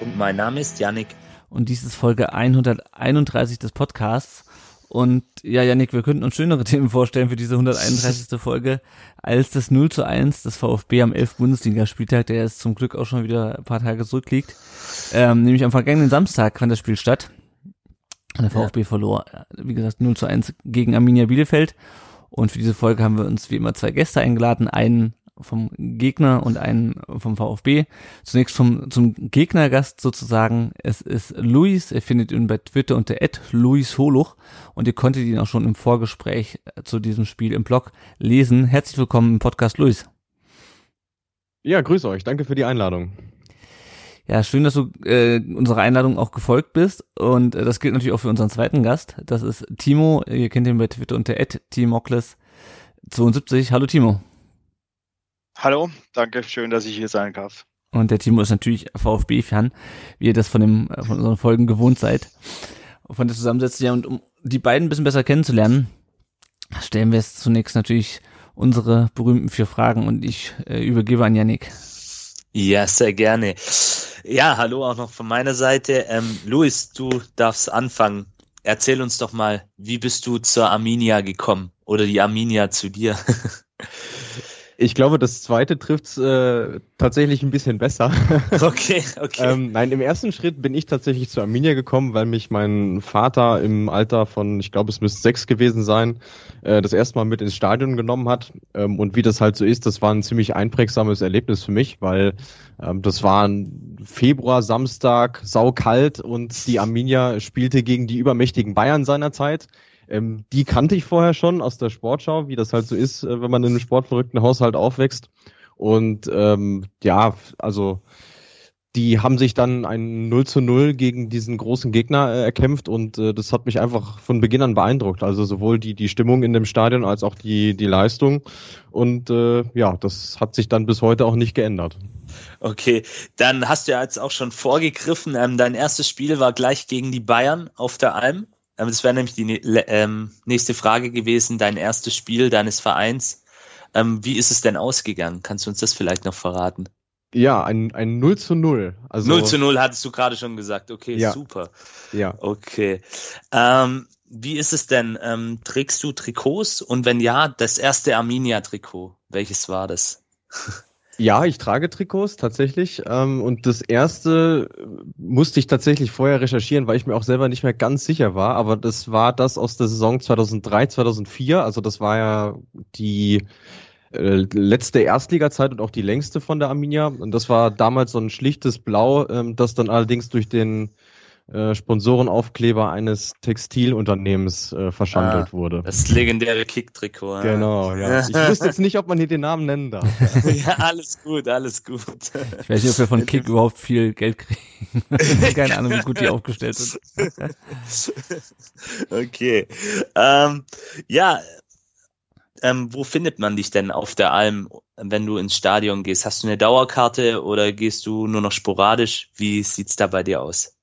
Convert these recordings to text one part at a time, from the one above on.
Und mein Name ist Yannick. Und dies ist Folge 131 des Podcasts. Und ja, Yannick, wir könnten uns schönere Themen vorstellen für diese 131. Folge als das 0 zu 1 des VfB am 11. Bundesligaspieltag, der jetzt zum Glück auch schon wieder ein paar Tage zurückliegt. Ähm, nämlich am vergangenen Samstag fand das Spiel statt. Und der VfB ja. verlor, wie gesagt, 0 zu 1 gegen Arminia Bielefeld. Und für diese Folge haben wir uns wie immer zwei Gäste eingeladen. Einen vom Gegner und einen vom VfB. Zunächst vom, zum Gegnergast sozusagen. Es ist Luis. Ihr findet ihn bei Twitter unter Luis Holuch und ihr konntet ihn auch schon im Vorgespräch zu diesem Spiel im Blog lesen. Herzlich willkommen im Podcast, Luis. Ja, grüße euch. Danke für die Einladung. Ja, schön, dass du äh, unserer Einladung auch gefolgt bist. Und äh, das gilt natürlich auch für unseren zweiten Gast. Das ist Timo. Ihr kennt ihn bei Twitter unter Timokles72. Hallo Timo. Hallo, danke, schön, dass ich hier sein darf. Und der Timo ist natürlich VfB-Fan, wie ihr das von, dem, von unseren Folgen gewohnt seid. Von der Zusammensetzung, ja, und um die beiden ein bisschen besser kennenzulernen, stellen wir jetzt zunächst natürlich unsere berühmten vier Fragen und ich äh, übergebe an Yannick. Ja, sehr gerne. Ja, hallo auch noch von meiner Seite. Ähm, Luis, du darfst anfangen. Erzähl uns doch mal, wie bist du zur Arminia gekommen oder die Arminia zu dir? Ich glaube, das zweite trifft äh, tatsächlich ein bisschen besser. Okay, okay. ähm, nein, im ersten Schritt bin ich tatsächlich zu Arminia gekommen, weil mich mein Vater im Alter von, ich glaube, es müsste sechs gewesen sein, äh, das erste Mal mit ins Stadion genommen hat. Ähm, und wie das halt so ist, das war ein ziemlich einprägsames Erlebnis für mich, weil ähm, das war ein Februar, Samstag, saukalt und die Arminia spielte gegen die übermächtigen Bayern seinerzeit. Ähm, die kannte ich vorher schon aus der Sportschau, wie das halt so ist, äh, wenn man in einem sportverrückten Haushalt aufwächst. Und ähm, ja, also die haben sich dann ein 0 zu 0 gegen diesen großen Gegner äh, erkämpft und äh, das hat mich einfach von Beginn an beeindruckt. Also sowohl die, die Stimmung in dem Stadion als auch die, die Leistung. Und äh, ja, das hat sich dann bis heute auch nicht geändert. Okay, dann hast du ja jetzt auch schon vorgegriffen. Ähm, dein erstes Spiel war gleich gegen die Bayern auf der Alm. Das wäre nämlich die ähm, nächste Frage gewesen, dein erstes Spiel deines Vereins. Ähm, wie ist es denn ausgegangen? Kannst du uns das vielleicht noch verraten? Ja, ein, ein 0 zu 0. Also, 0 zu 0 hattest du gerade schon gesagt. Okay, ja. super. Ja. Okay. Ähm, wie ist es denn? Ähm, trägst du Trikots? Und wenn ja, das erste Arminia-Trikot, welches war das? Ja, ich trage Trikots tatsächlich. Ähm, und das erste musste ich tatsächlich vorher recherchieren, weil ich mir auch selber nicht mehr ganz sicher war. Aber das war das aus der Saison 2003, 2004. Also das war ja die äh, letzte Erstliga-Zeit und auch die längste von der Arminia. Und das war damals so ein schlichtes Blau, ähm, das dann allerdings durch den äh, Sponsorenaufkleber eines Textilunternehmens äh, verschandelt ah, wurde. Das legendäre Kick-Trikot. Genau, ja. Ich wüsste jetzt nicht, ob man hier den Namen nennen darf. ja, alles gut, alles gut. Ich weiß nicht, ob wir von Kick überhaupt viel Geld kriegen. Keine Ahnung, wie gut die aufgestellt sind. okay. Ähm, ja, ähm, wo findet man dich denn auf der Alm, wenn du ins Stadion gehst? Hast du eine Dauerkarte oder gehst du nur noch sporadisch? Wie sieht's da bei dir aus?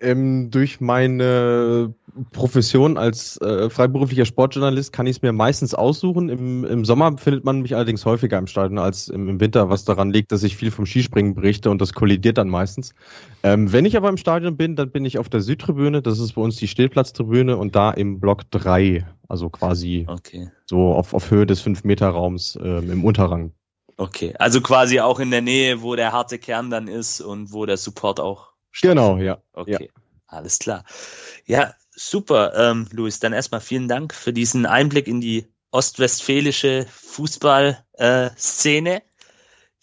Ähm, durch meine Profession als äh, freiberuflicher Sportjournalist kann ich es mir meistens aussuchen. Im, Im Sommer findet man mich allerdings häufiger im Stadion als im, im, Winter, was daran liegt, dass ich viel vom Skispringen berichte und das kollidiert dann meistens. Ähm, wenn ich aber im Stadion bin, dann bin ich auf der Südtribüne, das ist bei uns die Stillplatztribüne und da im Block 3, also quasi okay. so auf, auf Höhe des 5-Meter-Raums ähm, im Unterrang. Okay, also quasi auch in der Nähe, wo der harte Kern dann ist und wo der Support auch Genau, ja. Okay, ja. alles klar. Ja, super, ähm, Luis. Dann erstmal vielen Dank für diesen Einblick in die ostwestfälische Fußballszene. Äh,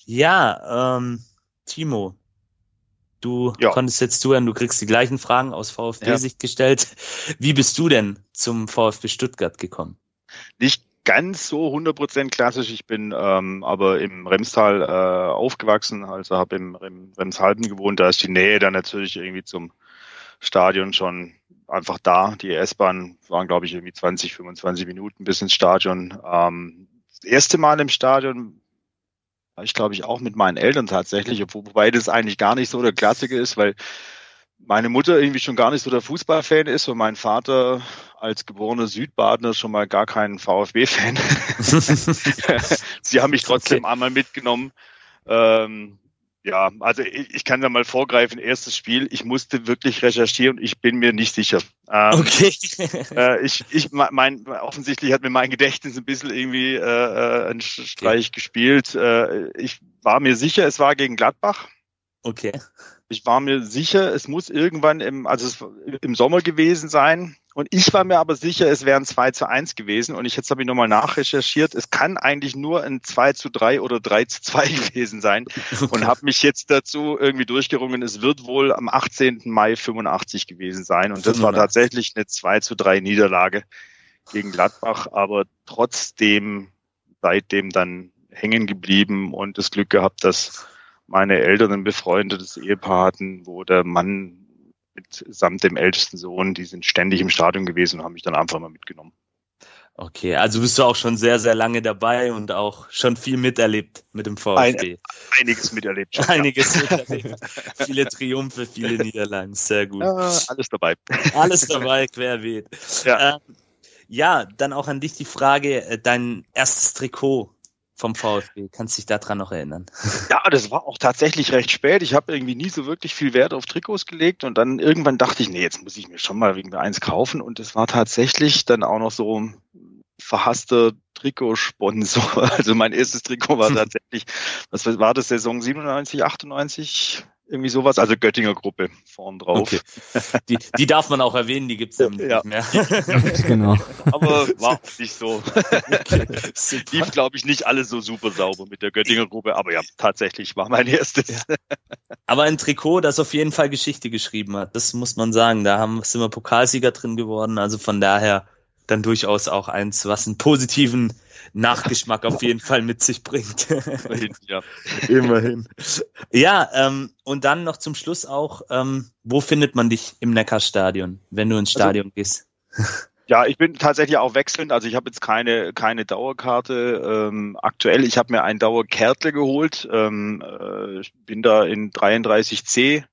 ja, ähm, Timo, du ja. konntest jetzt zuhören, du kriegst die gleichen Fragen aus VfB-Sicht ja. gestellt. Wie bist du denn zum VfB Stuttgart gekommen? Nicht ganz so 100% klassisch. Ich bin ähm, aber im Remstal äh, aufgewachsen, also habe im Rem, Remshalben gewohnt. Da ist die Nähe dann natürlich irgendwie zum Stadion schon einfach da. Die S-Bahn waren, glaube ich, irgendwie 20, 25 Minuten bis ins Stadion. Ähm, das erste Mal im Stadion war ich, glaube ich, auch mit meinen Eltern tatsächlich, wobei das eigentlich gar nicht so der Klassiker ist, weil meine Mutter irgendwie schon gar nicht so der Fußballfan ist und mein Vater als geborener Südbadener schon mal gar kein VfB-Fan. Sie haben mich trotzdem okay. einmal mitgenommen. Ähm, ja, also ich, ich, kann da mal vorgreifen, erstes Spiel, ich musste wirklich recherchieren, ich bin mir nicht sicher. Ähm, okay. äh, ich, ich, mein, offensichtlich hat mir mein Gedächtnis ein bisschen irgendwie äh, äh einen Streich okay. gespielt. Äh, ich war mir sicher, es war gegen Gladbach. Okay. Ich war mir sicher, es muss irgendwann im, also im Sommer gewesen sein. Und ich war mir aber sicher, es wären 2 zu 1 gewesen. Und ich jetzt habe ich nochmal nachrecherchiert. Es kann eigentlich nur ein 2 zu 3 oder 3 zu 2 gewesen sein. Und habe mich jetzt dazu irgendwie durchgerungen. Es wird wohl am 18. Mai 85 gewesen sein. Und das war tatsächlich eine 2 zu 3 Niederlage gegen Gladbach. Aber trotzdem seitdem dann hängen geblieben und das Glück gehabt, dass meine Eltern ein befreundetes Ehepaar hatten, wo der Mann mit samt dem ältesten Sohn, die sind ständig im Stadion gewesen und haben mich dann einfach mal mitgenommen. Okay, also bist du auch schon sehr, sehr lange dabei und auch schon viel miterlebt mit dem VfB. Ein, einiges miterlebt. Schon, einiges ja. miterlebt. viele Triumphe, viele Niederlagen, sehr gut. Ja, alles dabei. Alles dabei, querbeet. Ja. Ähm, ja, dann auch an dich die Frage, äh, dein erstes Trikot, vom VfB. Kannst dich daran noch erinnern? Ja, das war auch tatsächlich recht spät. Ich habe irgendwie nie so wirklich viel Wert auf Trikots gelegt und dann irgendwann dachte ich, nee, jetzt muss ich mir schon mal wegen eins kaufen und es war tatsächlich dann auch noch so verhasster Trikotsponsor. Also mein erstes Trikot war tatsächlich, was war das, Saison 97, 98? Irgendwie sowas, also Göttinger Gruppe vorn drauf. Okay. Die, die darf man auch erwähnen, die gibt's ja, ja. nicht mehr. genau. Aber war auch nicht so. Okay, Lief, glaube ich, nicht alles so super sauber mit der Göttinger Gruppe, aber ja, tatsächlich war mein erstes. Ja. Aber ein Trikot, das auf jeden Fall Geschichte geschrieben hat, das muss man sagen. Da haben, sind wir Pokalsieger drin geworden, also von daher dann durchaus auch eins, was einen positiven Nachgeschmack auf jeden Fall mit sich bringt. Immerhin, ja. Immerhin. Ja, ähm, und dann noch zum Schluss auch, ähm, wo findet man dich im Neckarstadion, wenn du ins also Stadion also, gehst? Ja, ich bin tatsächlich auch wechselnd. Also ich habe jetzt keine keine Dauerkarte ähm, aktuell. Ich habe mir ein Dauerkärtle geholt. Ähm, äh, bin da in 33C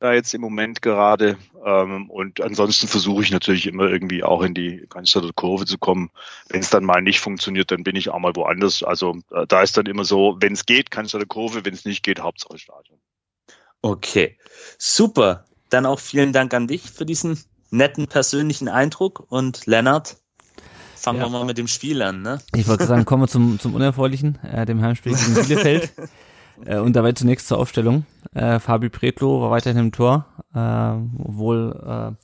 da jetzt im Moment gerade. Ähm, und ansonsten versuche ich natürlich immer irgendwie auch in die Cannstatter Kurve zu kommen. Wenn es dann mal nicht funktioniert, dann bin ich auch mal woanders. Also äh, da ist dann immer so, wenn es geht, Cannstatter Kurve, wenn es nicht geht, Hauptsache Stadion. Okay, super. Dann auch vielen Dank an dich für diesen netten persönlichen Eindruck und Lennart. Fangen ja. wir mal mit dem Spiel an, ne? Ich wollte sagen, kommen wir zum, zum Unerfreulichen, äh, dem Heimspiel gegen Bielefeld. Äh, und dabei zunächst zur Aufstellung. Äh, Fabi Pretlo war weiterhin im Tor, äh, obwohl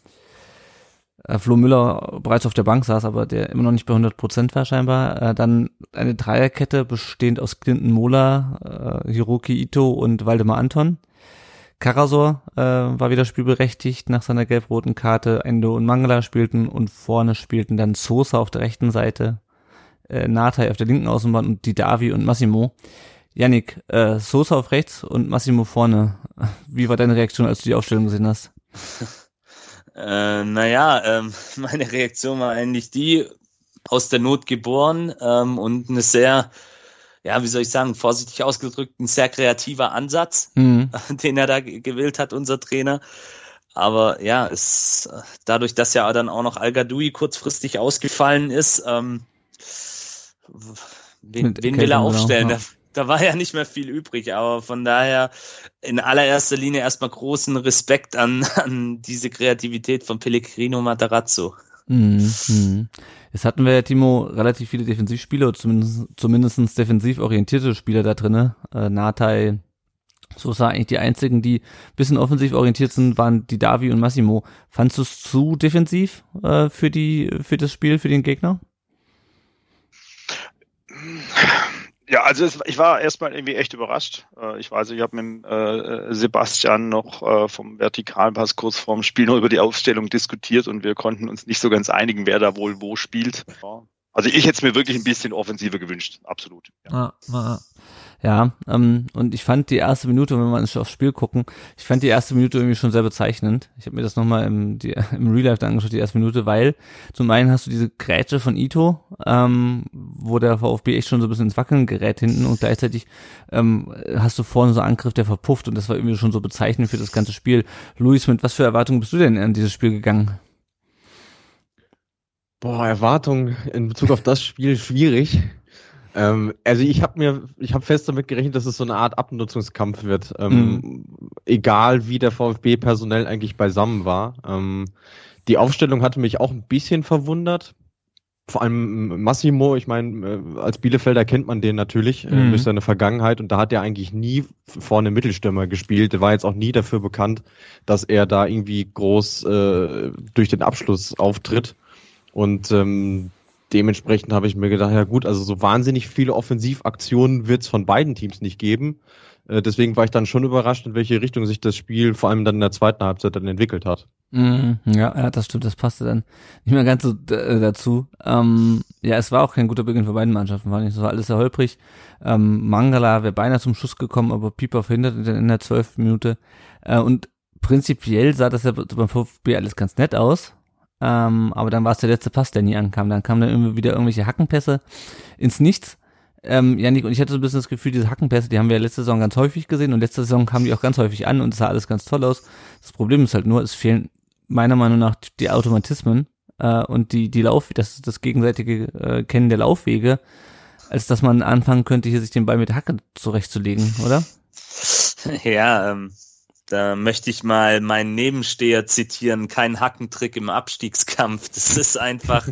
äh, äh, Flo Müller bereits auf der Bank saß, aber der immer noch nicht bei 100 Prozent war scheinbar. Äh, dann eine Dreierkette bestehend aus Clinton Mola, äh, Hiroki Ito und Waldemar Anton. Karasor äh, war wieder spielberechtigt nach seiner gelb-roten Karte. Endo und Mangala spielten und vorne spielten dann Sosa auf der rechten Seite, äh, Natai auf der linken Außenbahn und Didavi und Massimo. Yannick, äh, Sosa auf rechts und Massimo vorne. Wie war deine Reaktion, als du die Aufstellung gesehen hast? äh, naja, ähm, meine Reaktion war eigentlich die, aus der Not geboren ähm, und eine sehr, ja, wie soll ich sagen, vorsichtig ausgedrückt, ein sehr kreativer Ansatz, mhm. den er da gewählt hat, unser Trainer. Aber ja, es, dadurch, dass ja dann auch noch Al-Gadoui kurzfristig ausgefallen ist, ähm, wen, wen will er aufstellen? Genau da war ja nicht mehr viel übrig, aber von daher in allererster Linie erstmal großen Respekt an, an diese Kreativität von Pellegrino Matarazzo. Mhm. mhm. Jetzt hatten wir ja, Timo, relativ viele Defensivspieler, zumindest, zumindest defensiv orientierte Spieler da drinne. Äh, Natai, Sosa eigentlich die einzigen, die bisschen offensiv orientiert sind, waren die Davi und Massimo. Fandst du es zu defensiv äh, für die für das Spiel, für den Gegner? Ja, also es, ich war erstmal irgendwie echt überrascht. Äh, ich weiß, ich habe mit äh, Sebastian noch äh, vom Vertikalpass kurz vorm Spiel noch über die Aufstellung diskutiert und wir konnten uns nicht so ganz einigen, wer da wohl wo spielt. Also ich hätte es mir wirklich ein bisschen offensiver gewünscht, absolut. Ja, ja, ja ähm, und ich fand die erste Minute, wenn wir aufs Spiel gucken, ich fand die erste Minute irgendwie schon sehr bezeichnend. Ich habe mir das nochmal im, im Real Life angeschaut, die erste Minute, weil zum einen hast du diese Grätsche von Ito, ähm, wo der VfB echt schon so ein bisschen ins Wackeln gerät hinten und gleichzeitig ähm, hast du vorne so einen Angriff, der verpufft und das war irgendwie schon so bezeichnend für das ganze Spiel. Luis, mit was für Erwartungen bist du denn in dieses Spiel gegangen? Boah, Erwartungen in Bezug auf das Spiel schwierig. Ähm, also ich habe mir, ich habe fest damit gerechnet, dass es so eine Art Abnutzungskampf wird. Ähm, mhm. Egal wie der VfB personell eigentlich beisammen war. Ähm, die Aufstellung hatte mich auch ein bisschen verwundert. Vor allem Massimo, ich meine, äh, als Bielefelder kennt man den natürlich äh, mhm. durch seine Vergangenheit und da hat er eigentlich nie vorne Mittelstürmer gespielt. Der war jetzt auch nie dafür bekannt, dass er da irgendwie groß äh, durch den Abschluss auftritt. Und ähm, dementsprechend habe ich mir gedacht, ja gut, also so wahnsinnig viele Offensivaktionen wird es von beiden Teams nicht geben. Äh, deswegen war ich dann schon überrascht, in welche Richtung sich das Spiel vor allem dann in der zweiten Halbzeit dann entwickelt hat. Mm, ja, ja, das stimmt, das passte dann nicht mehr ganz so äh, dazu. Ähm, ja, es war auch kein guter Beginn für beiden Mannschaften, war nicht so alles sehr holprig. Ähm, Mangala wäre beinahe zum Schuss gekommen, aber Pieper verhindert in der zwölften Minute. Äh, und prinzipiell sah das ja beim VfB alles ganz nett aus. Ähm, aber dann war es der letzte Pass, der nie ankam. Dann kamen dann irgendwie wieder irgendwelche Hackenpässe ins Nichts. Ähm, Janik, und ich hatte so ein bisschen das Gefühl, diese Hackenpässe, die haben wir letzte Saison ganz häufig gesehen und letzte Saison kamen die auch ganz häufig an und es sah alles ganz toll aus. Das Problem ist halt nur, es fehlen meiner Meinung nach die Automatismen äh, und die, die Lauf, das, das gegenseitige äh, Kennen der Laufwege, als dass man anfangen könnte, hier sich den Ball mit Hacke zurechtzulegen, oder? Ja, ähm, da möchte ich mal meinen Nebensteher zitieren, kein Hackentrick im Abstiegskampf. Das ist einfach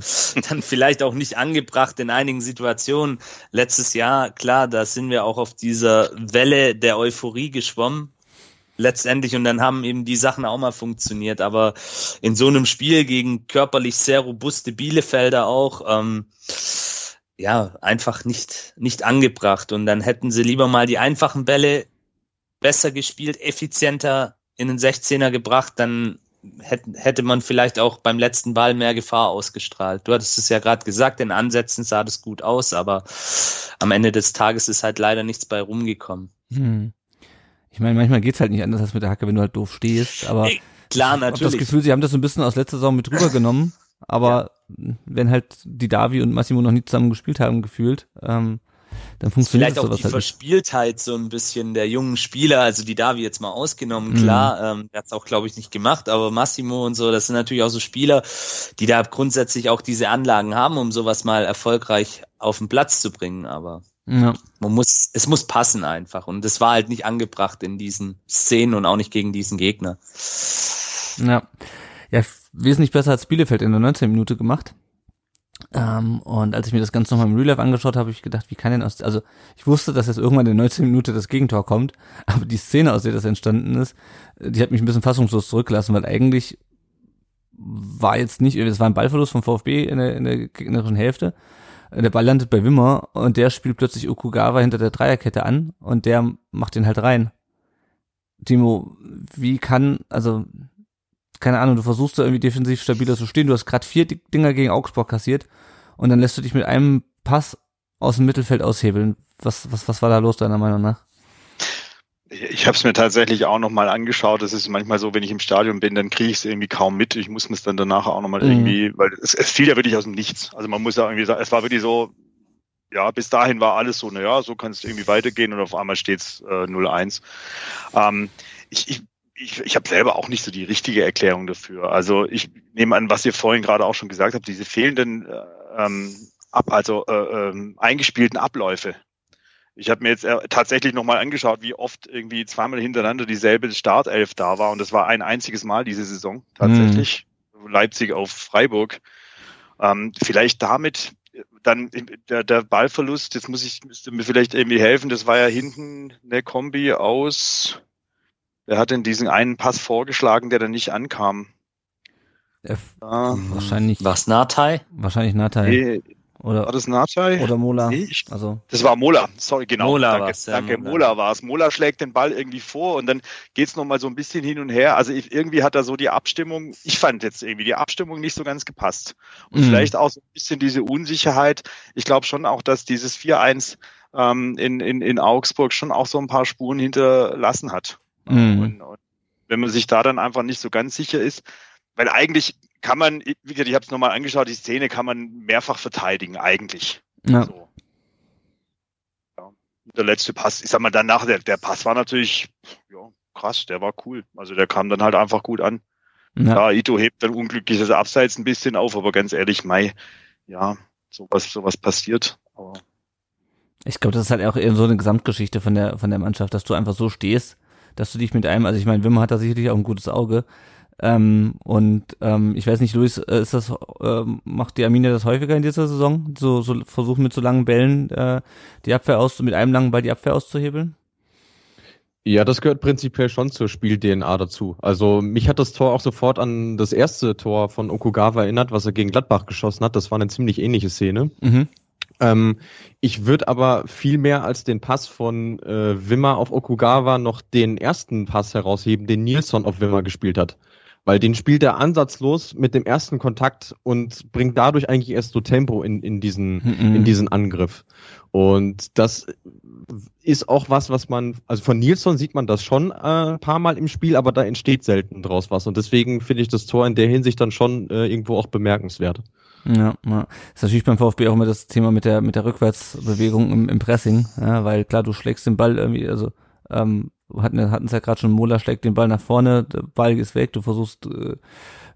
dann vielleicht auch nicht angebracht in einigen Situationen. Letztes Jahr, klar, da sind wir auch auf dieser Welle der Euphorie geschwommen. Letztendlich und dann haben eben die Sachen auch mal funktioniert. Aber in so einem Spiel gegen körperlich sehr robuste Bielefelder auch, ähm, ja, einfach nicht, nicht angebracht. Und dann hätten sie lieber mal die einfachen Bälle besser gespielt, effizienter in den 16er gebracht, dann hätte, hätte man vielleicht auch beim letzten Ball mehr Gefahr ausgestrahlt. Du hattest es ja gerade gesagt, in Ansätzen sah das gut aus, aber am Ende des Tages ist halt leider nichts bei rumgekommen. Hm. Ich meine, manchmal geht's halt nicht anders als mit der Hacke, wenn du halt doof stehst, aber Ey, klar, natürlich. Ich habe das Gefühl, sie haben das so ein bisschen aus letzter Saison mit rübergenommen, aber ja. wenn halt die Davi und Massimo noch nie zusammen gespielt haben, gefühlt, ähm, dann funktioniert Vielleicht auch die halt Verspieltheit so ein bisschen der jungen Spieler, also die Davi jetzt mal ausgenommen, mhm. klar, ähm, der hat es auch, glaube ich, nicht gemacht, aber Massimo und so, das sind natürlich auch so Spieler, die da grundsätzlich auch diese Anlagen haben, um sowas mal erfolgreich auf den Platz zu bringen, aber ja. man muss, es muss passen einfach und das war halt nicht angebracht in diesen Szenen und auch nicht gegen diesen Gegner. Ja, ja, wesentlich besser als Bielefeld in der 19 Minute gemacht. Ähm, und als ich mir das Ganze nochmal im Real Life angeschaut habe, habe ich gedacht, wie kann denn aus, also ich wusste, dass jetzt irgendwann in der 19 Minute das Gegentor kommt, aber die Szene, aus der das entstanden ist, die hat mich ein bisschen fassungslos zurückgelassen, weil eigentlich war jetzt nicht, es war ein Ballverlust vom VfB in der, in der gegnerischen Hälfte. Der Ball landet bei Wimmer und der spielt plötzlich Okugawa hinter der Dreierkette an und der macht den halt rein. Timo, wie kann, also keine Ahnung, du versuchst da irgendwie defensiv stabiler zu stehen. Du hast gerade vier Dinger gegen Augsburg kassiert und dann lässt du dich mit einem Pass aus dem Mittelfeld aushebeln. Was, was, was war da los, deiner Meinung nach? Ich habe es mir tatsächlich auch nochmal angeschaut. Das ist manchmal so, wenn ich im Stadion bin, dann kriege ich es irgendwie kaum mit. Ich muss es dann danach auch nochmal mhm. irgendwie, weil es, es fiel ja wirklich aus dem Nichts. Also man muss ja irgendwie sagen, es war wirklich so, ja, bis dahin war alles so, naja, so kann es irgendwie weitergehen und auf einmal steht's äh, 0-1. Ähm, ich, ich ich, ich habe selber auch nicht so die richtige Erklärung dafür. Also ich nehme an, was ihr vorhin gerade auch schon gesagt habt, diese fehlenden äh, ähm, ab, also äh, ähm, eingespielten Abläufe. Ich habe mir jetzt äh, tatsächlich nochmal angeschaut, wie oft irgendwie zweimal hintereinander dieselbe Startelf da war und das war ein einziges Mal diese Saison tatsächlich. Mhm. Leipzig auf Freiburg. Ähm, vielleicht damit dann der, der Ballverlust, jetzt muss ich müsste mir vielleicht irgendwie helfen, das war ja hinten eine Kombi aus Wer hat denn diesen einen Pass vorgeschlagen, der dann nicht ankam? F ah, wahrscheinlich. Was Natai? Wahrscheinlich Natai. Nee, Oder, War das Nachai? oder Mola. Nee, ich- Also, Das war Mola, sorry, genau. Mola danke, war's, ja, danke, Mola. Mola war es. Mola schlägt den Ball irgendwie vor und dann geht's noch mal so ein bisschen hin und her. Also ich, irgendwie hat da so die Abstimmung, ich fand jetzt irgendwie die Abstimmung nicht so ganz gepasst. Und Mhm. vielleicht auch so ein bisschen diese Unsicherheit. Ich glaube schon auch, dass dieses 4-1 ähm, in, in, in Augsburg schon auch so ein paar Spuren hinterlassen hat. Mhm. Und, und wenn man sich da dann einfach nicht so ganz sicher ist, weil eigentlich kann man, wie gesagt, ich habe es nochmal angeschaut, die Szene kann man mehrfach verteidigen, eigentlich. ja. So. Ja. Der letzte Pass, ich sag mal danach, der, der Pass war natürlich, ja, krass, der war cool. Also der kam dann halt einfach gut an. ja. Ja, Ito hebt dann unglückliches Abseits ein bisschen auf, aber ganz ehrlich, Mai, ja, sowas, sowas passiert. Aber Ich glaube, das ist halt auch eher so eine Gesamtgeschichte von der, von der Mannschaft, dass du einfach so stehst, dass du dich mit einem, also ich meine, Wimmer hat da sicherlich auch ein gutes Auge. Ähm, und ähm, ich weiß nicht, Luis, äh, ist das, ähm, macht die Arminia das häufiger in dieser Saison? So, so versuchen mit so langen Bällen äh, die Abwehr aus, mit einem langen Ball die Abwehr auszuhebeln? Ja, das gehört prinzipiell schon zur Spiel-DNA dazu. Also mich hat das Tor auch sofort an das erste Tor von Okugawa erinnert, was er gegen Gladbach geschossen hat. Das war eine ziemlich ähnliche Szene. Mhm. Ähm, ich würde aber viel mehr als den Pass von äh, Wimmer auf Okugawa noch den ersten Pass herausheben, den Nilsson auf Wimmer gespielt hat. Weil den spielt er ansatzlos mit dem ersten Kontakt und bringt dadurch eigentlich erst so Tempo in, in, diesen, Mhm. in diesen Angriff. Und das ist auch was, was man, also von Nilsson sieht man das schon äh, ein paar Mal im Spiel, aber da entsteht selten draus was. Und deswegen finde ich das Tor in der Hinsicht dann schon äh, irgendwo auch bemerkenswert. Ja, ja. ist natürlich beim VfB auch immer das Thema mit der mit der Rückwärtsbewegung im, im Pressing, ja, weil klar, du schlägst den Ball irgendwie, also ähm, hatten hatten es ja gerade schon, Mola schlägt den Ball nach vorne, der Ball ist weg, du versuchst äh,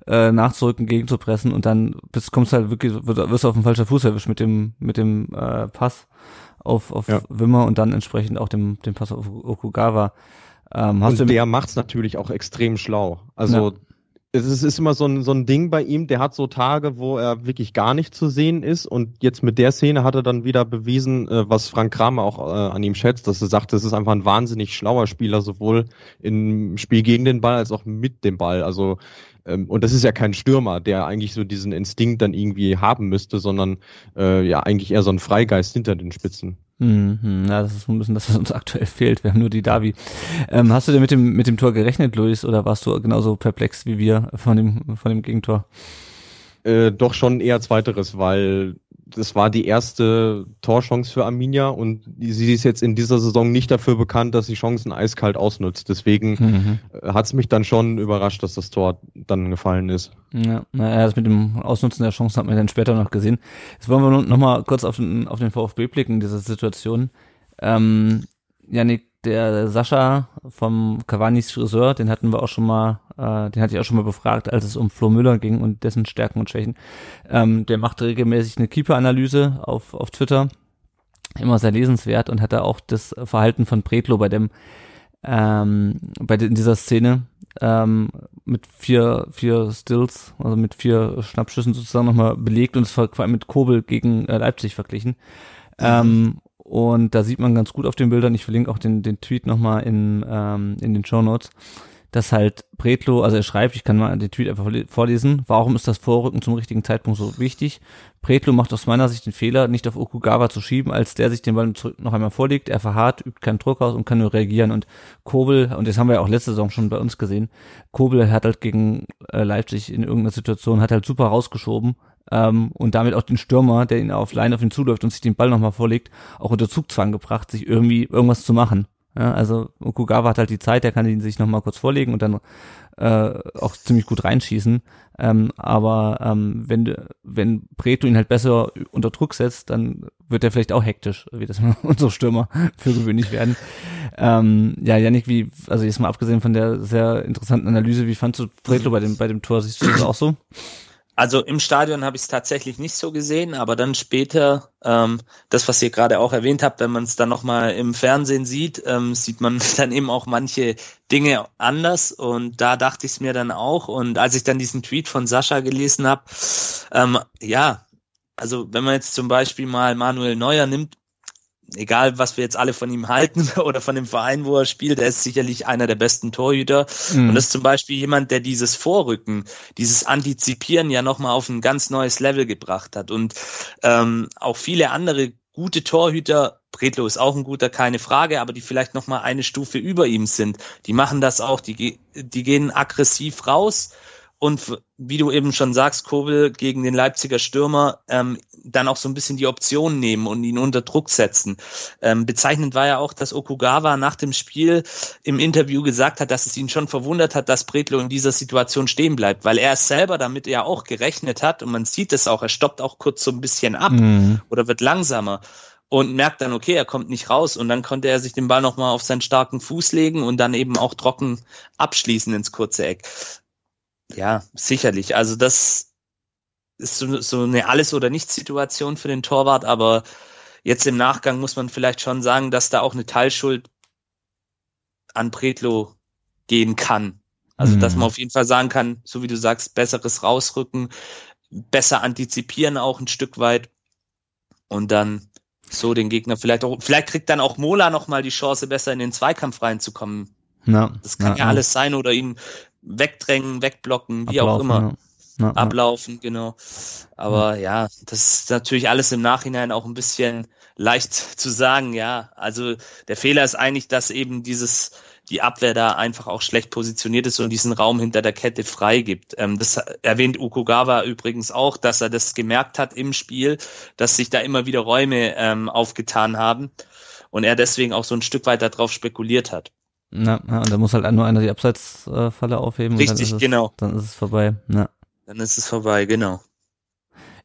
äh, nachzurücken, gegenzupressen und dann bist, kommst halt wirklich, wirst, wirst auf den falschen Fuß erwischt mit dem mit dem äh, Pass auf auf Ja. Wimmer und dann entsprechend auch dem dem Pass auf Okugawa. Ähm, hast und du der macht's natürlich auch extrem schlau. Also es ist, immer so ein, so ein Ding bei ihm, der hat so Tage, wo er wirklich gar nicht zu sehen ist und jetzt mit der Szene hat er dann wieder bewiesen, äh, was Frank Kramer auch äh, an ihm schätzt, dass er sagt, es ist einfach ein wahnsinnig schlauer Spieler, sowohl im Spiel gegen den Ball als auch mit dem Ball. Also ähm, und das ist ja kein Stürmer, der eigentlich so diesen Instinkt dann irgendwie haben müsste, sondern äh, ja eigentlich eher so ein Freigeist hinter den Spitzen. Mhm, ja, das ist so ein bisschen das, was uns aktuell fehlt. Wir haben nur die Davi. Ähm, hast du denn mit dem, mit dem Tor gerechnet, Luis, oder warst du genauso perplex wie wir von dem, von dem Gegentor? Äh, doch schon eher zweiteres, weil das war die erste Torchance für Arminia und sie ist jetzt in dieser Saison nicht dafür bekannt, dass sie Chancen eiskalt ausnutzt. Deswegen Mhm. hat es mich dann schon überrascht, dass das Tor dann gefallen ist. Ja, naja, das mit dem Ausnutzen der Chancen hat man dann später noch gesehen. Jetzt wollen wir nun noch mal kurz auf den, auf den VfB blicken in dieser Situation. Ähm, Janik, der Sascha vom Cavani's Friseur, den hatten wir auch schon mal, äh, den hatte ich auch schon mal befragt, als es um Flo Müller ging und dessen Stärken und Schwächen. Ähm, der macht regelmäßig eine Keeper-Analyse auf, auf Twitter. Immer sehr lesenswert und hat da auch das Verhalten von Pretlo bei dem, ähm, bei in dieser Szene ähm, mit vier, vier Stills, also mit vier Schnappschüssen sozusagen nochmal belegt und es vor allem mit Kobel gegen äh, Leipzig verglichen. Ähm, und da sieht man ganz gut auf den Bildern, ich verlinke auch den, den Tweet nochmal in, ähm, in den Show Notes, dass halt Bretlo, also er schreibt, ich kann mal den Tweet einfach vorle- vorlesen, warum ist das Vorrücken zum richtigen Zeitpunkt so wichtig? Bretlo macht aus meiner Sicht den Fehler, nicht auf Okugawa zu schieben, als der sich den Ball noch einmal vorlegt, er verharrt, übt keinen Druck aus und kann nur reagieren und Kobel, und das haben wir ja auch letzte Saison schon bei uns gesehen, Kobel hat halt gegen äh, Leipzig in irgendeiner Situation, hat halt super rausgeschoben ähm, und damit auch den Stürmer, der ihn auf Line auf ihn zuläuft und sich den Ball nochmal vorlegt, auch unter Zugzwang gebracht, sich irgendwie irgendwas zu machen. Ja, also Okugawa hat halt die Zeit, der kann ihn sich nochmal kurz vorlegen und dann äh, auch ziemlich gut reinschießen. Ähm, aber ähm, wenn, wenn Preto ihn halt besser unter Druck setzt, dann wird er vielleicht auch hektisch, wie das unsere Stürmer für gewöhnlich werden. Ähm, ja, Janik, wie, also jetzt mal abgesehen von der sehr interessanten Analyse, wie fandst du Preto bei dem, bei dem Tor? Siehst du das auch so? Also im Stadion habe ich es tatsächlich nicht so gesehen, aber dann später, ähm, das, was ihr gerade auch erwähnt habt, wenn man es dann nochmal im Fernsehen sieht, ähm, sieht man dann eben auch manche Dinge anders. Und da dachte ich es mir dann auch. Und als ich dann diesen Tweet von Sascha gelesen habe, ähm, ja, also wenn man jetzt zum Beispiel mal Manuel Neuer nimmt, egal was wir jetzt alle von ihm halten oder von dem Verein, wo er spielt, er ist sicherlich einer der besten Torhüter. Mhm. Und das ist zum Beispiel jemand, der dieses Vorrücken, dieses Antizipieren ja nochmal auf ein ganz neues Level gebracht hat. Und ähm, auch viele andere gute Torhüter, Bredlo ist auch ein guter, keine Frage, aber die vielleicht nochmal eine Stufe über ihm sind. Die machen das auch, die, die gehen aggressiv raus und wie du eben schon sagst, Kobel gegen den Leipziger Stürmer ähm, dann auch so ein bisschen die Option nehmen und ihn unter Druck setzen. Ähm, bezeichnend war ja auch, dass Okugawa nach dem Spiel im Interview gesagt hat, dass es ihn schon verwundert hat, dass Bretlo in dieser Situation stehen bleibt, weil er es selber damit ja auch gerechnet hat und man sieht es auch, er stoppt auch kurz so ein bisschen ab mhm. oder wird langsamer und merkt dann, okay, er kommt nicht raus und dann konnte er sich den Ball nochmal auf seinen starken Fuß legen und dann eben auch trocken abschließen ins kurze Eck. Ja, sicherlich. Also das ist so, so eine Alles- oder Nichts-Situation für den Torwart, aber jetzt im Nachgang muss man vielleicht schon sagen, dass da auch eine Teilschuld an Pretlo gehen kann. Also, mhm. dass man auf jeden Fall sagen kann, so wie du sagst, besseres Rausrücken, besser antizipieren auch ein Stück weit und dann so den Gegner vielleicht auch, vielleicht kriegt dann auch Mola nochmal die Chance, besser in den Zweikampf reinzukommen. Ja, das kann ja, ja alles sein oder ihn wegdrängen, wegblocken, wie Ablaufen, auch immer. Ja. Ja, Ablaufen, genau. Aber ja. ja, das ist natürlich alles im Nachhinein auch ein bisschen leicht zu sagen, ja. Also der Fehler ist eigentlich, dass eben dieses, die Abwehr da einfach auch schlecht positioniert ist und diesen Raum hinter der Kette freigibt. Ähm, das erwähnt Ukugawa übrigens auch, dass er das gemerkt hat im Spiel, dass sich da immer wieder Räume ähm, aufgetan haben und er deswegen auch so ein Stück weit darauf spekuliert hat. Ja, ja, und da muss halt nur einer die Abseitsfalle aufheben. Richtig, dann es, genau. Dann ist es vorbei. Ja. Dann ist es vorbei, genau.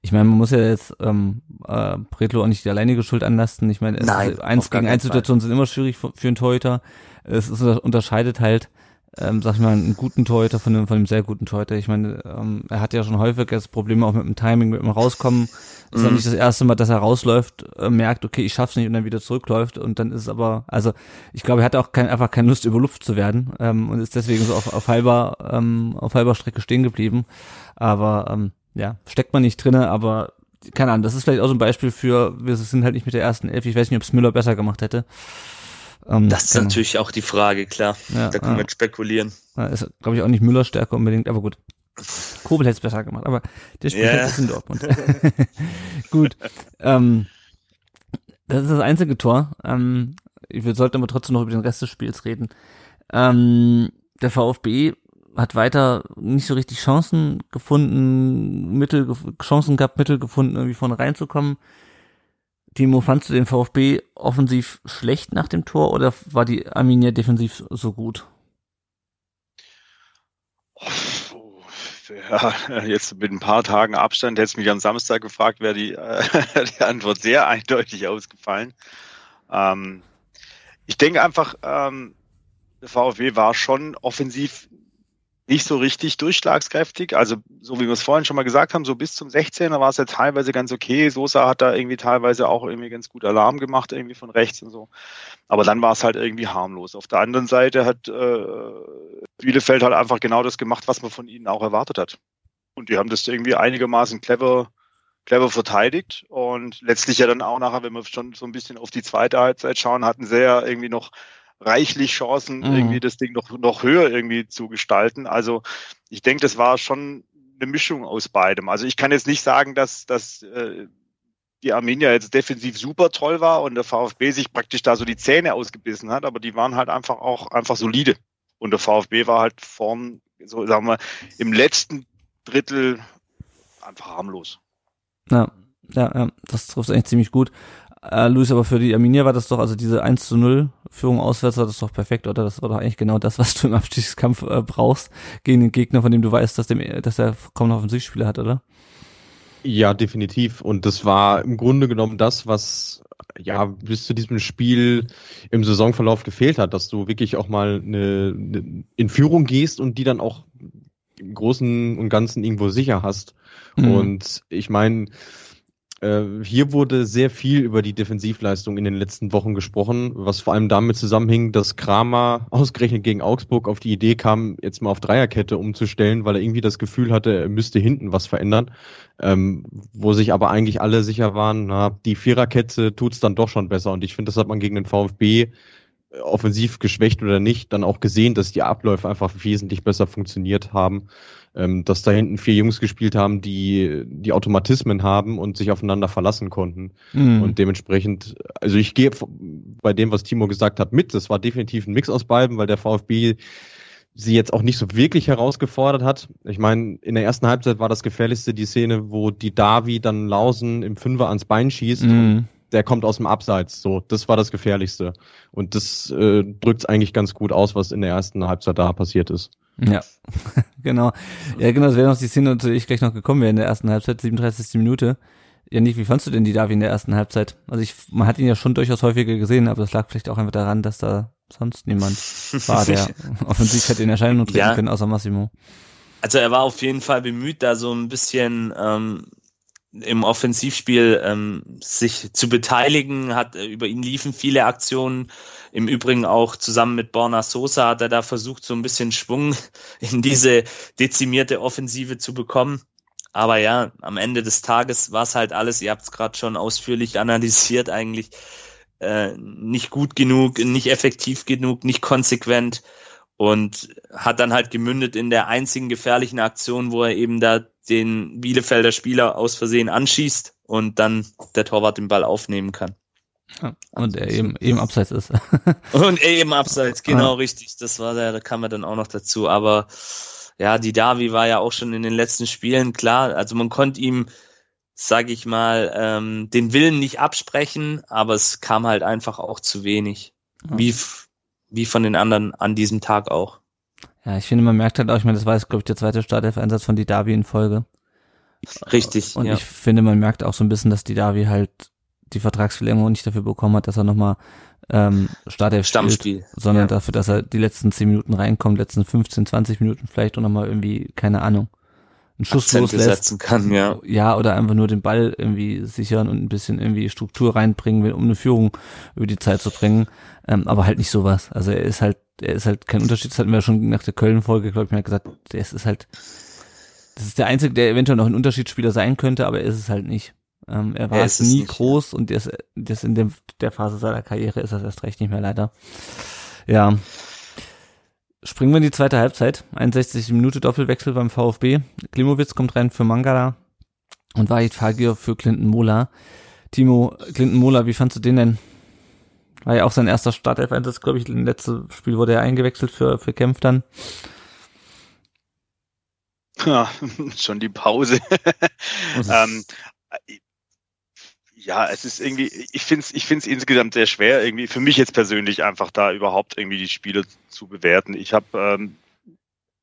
Ich meine, man muss ja jetzt ähm, äh, Pretlo auch nicht die alleinige Schuld anlasten. Ich meine, eins gegen eins Situationen sind immer schwierig für, für einen Torhüter. Es ist, unterscheidet halt ähm, sag ich mal, einen guten Torhüter von einem, von einem sehr guten Torhüter. Ich meine, ähm, er hat ja schon häufig das Problem auch mit dem Timing, mit dem Rauskommen. Das ist mhm. ja nicht das erste Mal, dass er rausläuft, äh, merkt, okay, ich schaff's nicht und dann wieder zurückläuft und dann ist es aber, also ich glaube, er hat auch kein, einfach keine Lust, über Luft zu werden ähm, und ist deswegen so auf, auf halber, ähm, auf halber Strecke stehen geblieben. Aber ähm, ja, steckt man nicht drinne, aber keine Ahnung, das ist vielleicht auch so ein Beispiel für, wir sind halt nicht mit der ersten Elf, ich weiß nicht, ob es Müller besser gemacht hätte. Ähm, das ist genau. natürlich auch die Frage, klar. Ja, da können wir spekulieren. Ja, ist, glaube ich, auch nicht Müllers Stärke unbedingt, aber gut. Kobel hätte es besser gemacht, aber der spielt yeah. halt in Dortmund. gut. Ähm, das ist das einzige Tor. Ähm, wir sollten aber trotzdem noch über den Rest des Spiels reden. Ähm, der VfB hat weiter nicht so richtig Chancen gefunden, Mittel, Chancen gehabt, Mittel gefunden, irgendwie vorne reinzukommen. Timo, fandst du den VfB offensiv schlecht nach dem Tor oder war die Arminia defensiv so gut? Ja, jetzt mit ein paar Tagen Abstand hättest du mich am Samstag gefragt, wäre die, äh, die Antwort sehr eindeutig ausgefallen. Ähm, ich denke einfach, ähm, der VfB war schon offensiv nicht so richtig durchschlagskräftig. Also, so wie wir es vorhin schon mal gesagt haben, so bis zum 16er war es ja teilweise ganz okay. Sosa hat da irgendwie teilweise auch irgendwie ganz gut Alarm gemacht, irgendwie von rechts und so. Aber dann war es halt irgendwie harmlos. Auf der anderen Seite hat äh, Bielefeld halt einfach genau das gemacht, was man von ihnen auch erwartet hat. Und die haben das irgendwie einigermaßen clever, clever verteidigt und letztlich ja dann auch nachher, wenn wir schon so ein bisschen auf die zweite Halbzeit schauen, hatten sie ja irgendwie noch reichlich Chancen, mhm. irgendwie das Ding noch, noch höher irgendwie zu gestalten. Also ich denke, das war schon eine Mischung aus beidem. Also ich kann jetzt nicht sagen, dass, dass äh, die Arminia jetzt defensiv super toll war und der VfB sich praktisch da so die Zähne ausgebissen hat, aber die waren halt einfach auch einfach solide. Und der VfB war halt vorn, so sagen wir, im letzten Drittel einfach harmlos. Ja, ja, ja, das trifft eigentlich ziemlich gut. Äh, Luis, aber für die Arminia war das doch, also diese 1 zu 0 Führung auswärts war das doch perfekt, oder? Das war doch eigentlich genau das, was du im Abstiegskampf äh, brauchst gegen den Gegner, von dem du weißt, dass, dem, dass er kaum noch Offensivspieler hat, oder? Ja, definitiv. Und das war im Grunde genommen das, was ja bis zu diesem Spiel im Saisonverlauf gefehlt hat, dass du wirklich auch mal eine, eine in Führung gehst und die dann auch im Großen und Ganzen irgendwo sicher hast. Mhm. Und ich meine, hier wurde sehr viel über die Defensivleistung in den letzten Wochen gesprochen, was vor allem damit zusammenhing, dass Kramer ausgerechnet gegen Augsburg auf die Idee kam, jetzt mal auf Dreierkette umzustellen, weil er irgendwie das Gefühl hatte, er müsste hinten was verändern, ähm, wo sich aber eigentlich alle sicher waren, na, die Viererkette tut's dann doch schon besser. Und ich finde, das hat man gegen den VfB äh, offensiv geschwächt oder nicht, dann auch gesehen, dass die Abläufe einfach wesentlich besser funktioniert haben ähm, dass da hinten vier Jungs gespielt haben, die die Automatismen haben und sich aufeinander verlassen konnten. Mhm. Und dementsprechend, also ich gehe bei dem, was Timo gesagt hat, mit. Das war definitiv ein Mix aus beiden, weil der VfB sie jetzt auch nicht so wirklich herausgefordert hat. Ich meine, in der ersten Halbzeit war das gefährlichste die Szene, wo die Davi dann Lausen im Fünfer ans Bein schießt. Mhm. Der kommt aus dem Abseits. So, das war das Gefährlichste. Und das äh, drückt eigentlich ganz gut aus, was in der ersten Halbzeit da passiert ist. Ja, genau. Ja, genau, das wäre noch die Szene, zu der ich gleich noch gekommen wäre in der ersten Halbzeit, 37. Minute. Ja, nicht, wie fandst du denn die Davi in der ersten Halbzeit? Also ich, man hat ihn ja schon durchaus häufiger gesehen, aber das lag vielleicht auch einfach daran, dass da sonst niemand war, der offensiv hätte in Erscheinung treten ja. können, außer Massimo. Also er war auf jeden Fall bemüht, da so ein bisschen ähm, im Offensivspiel ähm, sich zu beteiligen, hat äh, über ihn liefen viele Aktionen. Im Übrigen auch zusammen mit Borna Sosa hat er da versucht, so ein bisschen Schwung in diese dezimierte Offensive zu bekommen. Aber ja, am Ende des Tages war es halt alles, ihr habt es gerade schon ausführlich analysiert, eigentlich äh, nicht gut genug, nicht effektiv genug, nicht konsequent und hat dann halt gemündet in der einzigen gefährlichen Aktion, wo er eben da den Bielefelder Spieler aus Versehen anschießt und dann der Torwart den Ball aufnehmen kann. Ja, und er eben, eben abseits ist. und er eben abseits, genau ja. richtig. Das war der, da kam er dann auch noch dazu. Aber ja, die Davi war ja auch schon in den letzten Spielen klar. Also man konnte ihm, sag ich mal, ähm, den Willen nicht absprechen, aber es kam halt einfach auch zu wenig. Ja. Wie, wie von den anderen an diesem Tag auch. Ja, ich finde, man merkt halt auch, ich meine, das war jetzt, glaube ich, der zweite Startelf-Einsatz von Didavi in Folge. Richtig. Und ja. ich finde, man merkt auch so ein bisschen, dass Didavi halt die Vertragsverlängerung nicht dafür bekommen hat, dass er nochmal ähm, Startelf Stammspiel, spielt, sondern ja. dafür, dass er die letzten 10 Minuten reinkommt, letzten 15, 20 Minuten vielleicht und nochmal irgendwie, keine Ahnung, einen Schuss Akzente loslässt. kann, ja. Ja, oder einfach nur den Ball irgendwie sichern und ein bisschen irgendwie Struktur reinbringen, um eine Führung über die Zeit zu bringen. Ähm, aber halt nicht sowas. Also er ist halt, er ist halt kein Unterschied. Das hatten wir schon nach der Köln-Folge, glaube ich, mir gesagt, der ist halt, das ist der Einzige, der eventuell noch ein Unterschiedsspieler sein könnte, aber er ist es halt nicht. Ähm, er war er es nie nicht, groß und das, das in dem, der Phase seiner Karriere ist das erst recht nicht mehr leider. Ja. Springen wir in die zweite Halbzeit. 61 Minute Doppelwechsel beim VfB. Klimowitz kommt rein für Mangala und Wahid Fagir für Clinton Mola. Timo, Clinton Mola, wie fandst du den denn? War ja auch sein erster Startelf-Einsatz, glaube ich. Im letzten Spiel wurde er eingewechselt für, für Kempf dann. Ja, schon die Pause. ähm, ja, es ist irgendwie, ich finde es ich find's insgesamt sehr schwer, irgendwie für mich jetzt persönlich einfach da überhaupt irgendwie die Spiele zu bewerten. Ich habe ähm,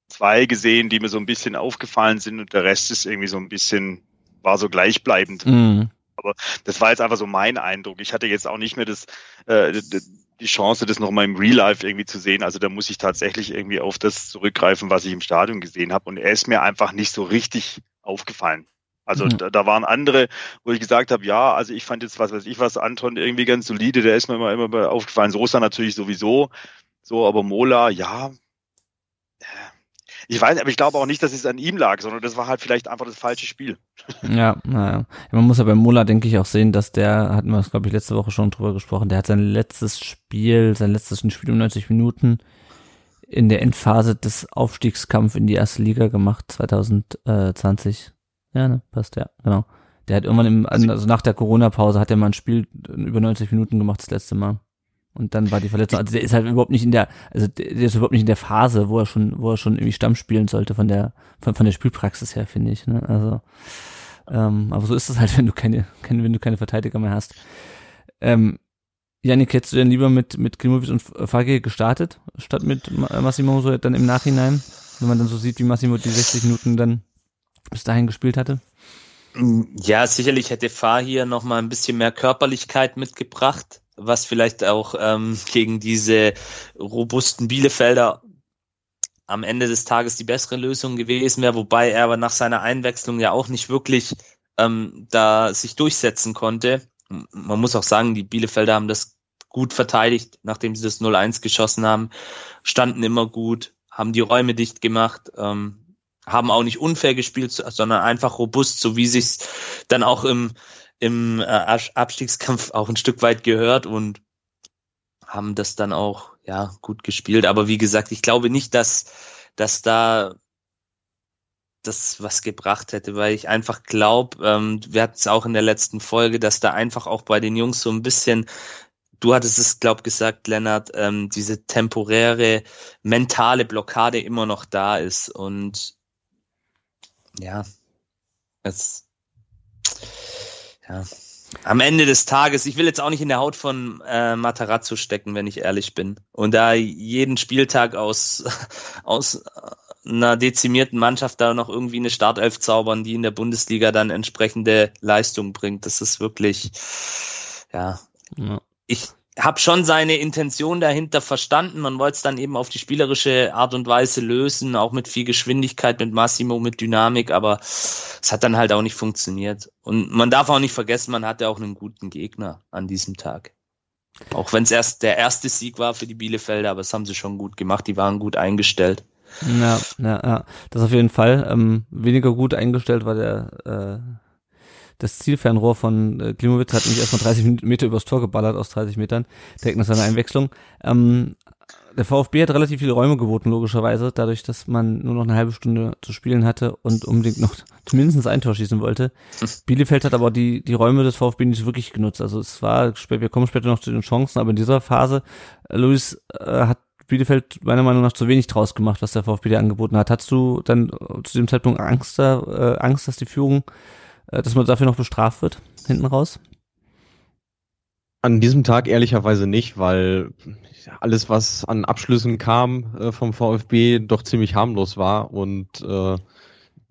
zwei gesehen, die mir so ein bisschen aufgefallen sind und der Rest ist irgendwie so ein bisschen, war so gleichbleibend. Mhm. Aber das war jetzt einfach so mein Eindruck. Ich hatte jetzt auch nicht mehr das, äh, die Chance, das nochmal im Real Life irgendwie zu sehen. Also da muss ich tatsächlich irgendwie auf das zurückgreifen, was ich im Stadion gesehen habe. Und er ist mir einfach nicht so richtig aufgefallen. Also mhm. da, da, waren andere, wo ich gesagt habe, ja, also ich fand jetzt, was weiß ich was, Anton irgendwie ganz solide, der ist mir immer, immer aufgefallen. Sosa natürlich sowieso. So, aber Mola, ja, ich weiß, aber ich glaube auch nicht, dass es an ihm lag, sondern das war halt vielleicht einfach das falsche Spiel. Ja, naja. Man muss ja bei Mola, denke ich, auch sehen, dass der, hatten wir es, glaube ich, letzte Woche schon drüber gesprochen, der hat sein letztes Spiel, sein letztes Spiel um 90 Minuten in der Endphase des Aufstiegskampfs in die erste Liga gemacht, 2020. Ja, ne, passt, ja, genau. Der hat irgendwann im, also nach der Corona-Pause hat er mal ein Spiel über 90 Minuten gemacht, das letzte Mal. Und dann war die Verletzung, also der ist halt überhaupt nicht in der, also der ist überhaupt nicht in der Phase, wo er schon, wo er schon irgendwie Stamm spielen sollte von der, von, von der Spielpraxis her, finde ich. Ne? Also, ähm, aber so ist es halt, wenn du keine, keine, wenn du keine Verteidiger mehr hast. Ähm, Janik, hättest du denn lieber mit, mit Klimovic und Fagir gestartet, statt mit Massimo so dann im Nachhinein, wenn man dann so sieht, wie Massimo die 60 Minuten dann bis dahin gespielt hatte? Ja, sicherlich hätte Fahir noch mal ein bisschen mehr Körperlichkeit mitgebracht was vielleicht auch ähm, gegen diese robusten Bielefelder am Ende des Tages die bessere Lösung gewesen wäre, wobei er aber nach seiner Einwechslung ja auch nicht wirklich ähm, da sich durchsetzen konnte. Man muss auch sagen, die Bielefelder haben das gut verteidigt, nachdem sie das 0-1 geschossen haben, standen immer gut, haben die Räume dicht gemacht, ähm, haben auch nicht unfair gespielt, sondern einfach robust, so wie sich's dann auch im, im äh, Abstiegskampf auch ein Stück weit gehört und haben das dann auch ja gut gespielt. Aber wie gesagt, ich glaube nicht, dass dass da das was gebracht hätte, weil ich einfach glaube, ähm, wir hatten es auch in der letzten Folge, dass da einfach auch bei den Jungs so ein bisschen, du hattest es, glaub gesagt, Lennart, ähm, diese temporäre mentale Blockade immer noch da ist und ja, es ja, am Ende des Tages, ich will jetzt auch nicht in der Haut von äh, Matarazzo stecken, wenn ich ehrlich bin. Und da jeden Spieltag aus, aus einer dezimierten Mannschaft da noch irgendwie eine Startelf zaubern, die in der Bundesliga dann entsprechende Leistung bringt, das ist wirklich, ja. ja. Ich, habe schon seine Intention dahinter verstanden. Man wollte es dann eben auf die spielerische Art und Weise lösen, auch mit viel Geschwindigkeit, mit Massimo, mit Dynamik, aber es hat dann halt auch nicht funktioniert. Und man darf auch nicht vergessen, man hatte auch einen guten Gegner an diesem Tag. Auch wenn es erst der erste Sieg war für die Bielefelder, aber es haben sie schon gut gemacht, die waren gut eingestellt. Ja, ja, ja. Das auf jeden Fall. Ähm, weniger gut eingestellt war der äh, das Zielfernrohr von äh, Klimowitz hat nämlich erstmal 30 Meter übers Tor geballert aus 30 Metern, direkt nach seiner Einwechslung. Ähm, der VfB hat relativ viele Räume geboten, logischerweise, dadurch, dass man nur noch eine halbe Stunde zu spielen hatte und unbedingt noch zumindest ein Tor schießen wollte. Bielefeld hat aber die, die Räume des VfB nicht wirklich genutzt. Also es war, wir kommen später noch zu den Chancen, aber in dieser Phase, äh, Luis, äh, hat Bielefeld meiner Meinung nach zu wenig draus gemacht, was der VfB dir angeboten hat. Hattest du dann zu dem Zeitpunkt Angst, da, äh, Angst, dass die Führung äh, dass man dafür noch bestraft wird, hinten raus? An diesem Tag ehrlicherweise nicht, weil alles, was an Abschlüssen kam äh, vom VfB, doch ziemlich harmlos war und äh,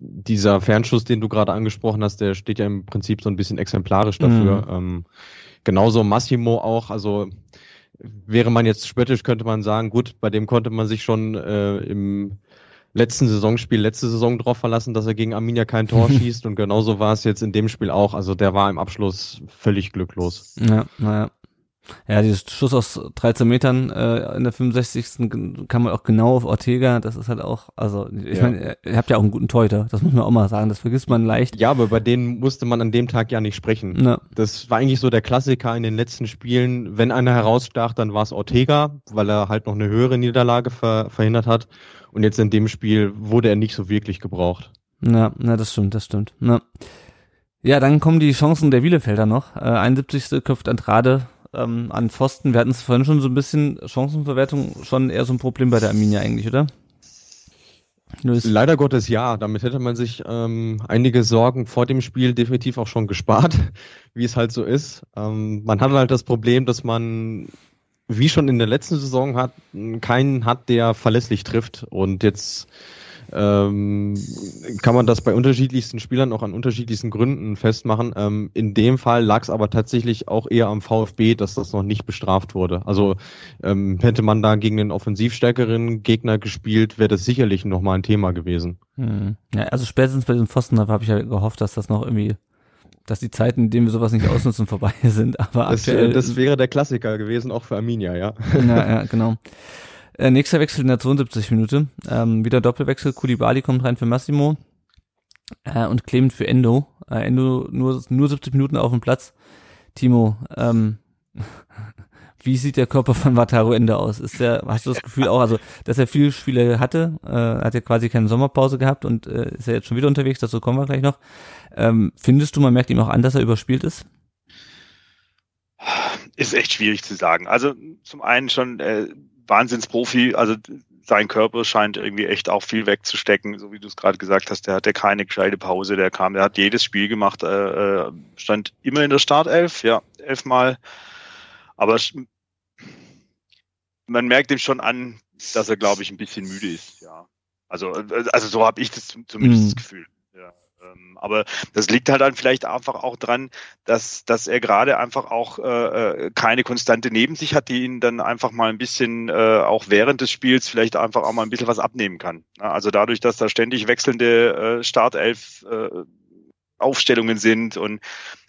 dieser Fernschuss, den du gerade angesprochen hast, der steht ja im Prinzip so ein bisschen exemplarisch dafür. Mhm. Ähm, genauso Massimo auch, also wäre man jetzt spöttisch, könnte man sagen, gut, bei dem konnte man sich schon äh, im letzten Saisonspiel, letzte Saison drauf verlassen, dass er gegen Arminia kein Tor schießt und genauso war es jetzt in dem Spiel auch. Also der war im Abschluss völlig glücklos. Ja, naja. Ja, dieses Schuss aus 13 Metern äh, in der 65. kann man auch genau auf Ortega, das ist halt auch, also ich ja. meine, ihr habt ja auch einen guten Torhüter, das muss man auch mal sagen, das vergisst man leicht. Ja, aber bei denen musste man an dem Tag ja nicht sprechen. Ja. Das war eigentlich so der Klassiker in den letzten Spielen, wenn einer herausstach, dann war es Ortega, weil er halt noch eine höhere Niederlage ver verhindert hat und jetzt in dem Spiel wurde er nicht so wirklich gebraucht. Na, na, das stimmt, das stimmt. Na. Ja, dann kommen die Chancen der Bielefelder noch. Äh, 71. köpft Andrade ähm, an Pfosten. Wir hatten es vorhin schon so ein bisschen Chancenverwertung, schon eher so ein Problem bei der Arminia eigentlich, oder? Luis. Leider Gottes ja. Damit hätte man sich ähm, einige Sorgen vor dem Spiel definitiv auch schon gespart, wie es halt so ist. Ähm, man hat halt das Problem, dass man wie schon in der letzten Saison hat, keinen hat, der verlässlich trifft. Und jetzt ähm, kann man das bei unterschiedlichsten Spielern auch an unterschiedlichsten Gründen festmachen. Ähm, in dem Fall lag es aber tatsächlich auch eher am VfB, dass das noch nicht bestraft wurde. Also ähm, hätte man da gegen den offensiv stärkeren Gegner gespielt, wäre das sicherlich nochmal ein Thema gewesen. Hm. Ja, also spätestens bei den Pfosten habe ich ja gehofft, dass das noch irgendwie dass die Zeiten, in denen wir sowas nicht ausnutzen, vorbei sind. Aber das, aktuell, das wäre der Klassiker gewesen, auch für Arminia, ja. Ja, ja genau. Äh, nächster Wechsel in der 72 Minute. Ähm, wieder Doppelwechsel. Kulibali kommt rein für Massimo äh, und Clement für Endo. Äh, Endo nur, nur 70 Minuten auf dem Platz. Timo, ähm, wie sieht der Körper von Wataru Ende aus? Ist der, hast du das Gefühl auch, also, dass er viele Spiele hatte, äh, hat er quasi keine Sommerpause gehabt und äh, ist er jetzt schon wieder unterwegs, dazu kommen wir gleich noch. Ähm, findest du, man merkt ihm auch an, dass er überspielt ist? Ist echt schwierig zu sagen. Also zum einen schon äh, Wahnsinnsprofi, also sein Körper scheint irgendwie echt auch viel wegzustecken, so wie du es gerade gesagt hast. Der hatte keine gescheite Pause, der kam, der hat jedes Spiel gemacht, äh, äh stand immer in der Startelf, ja, elfmal. Aber man merkt ihm schon an, dass er, glaube ich, ein bisschen müde ist, ja. Also, äh, also so habe ich das zumindest mhm. das Gefühl. Ähm, aber das liegt halt dann vielleicht einfach auch dran, dass, dass er gerade einfach auch äh, äh, keine Konstante neben sich hat, die ihn dann einfach mal ein bisschen äh, auch während des Spiels vielleicht einfach auch mal ein bisschen was abnehmen kann. Also dadurch, dass da ständig wechselnde äh, Startelf äh, Aufstellungen sind und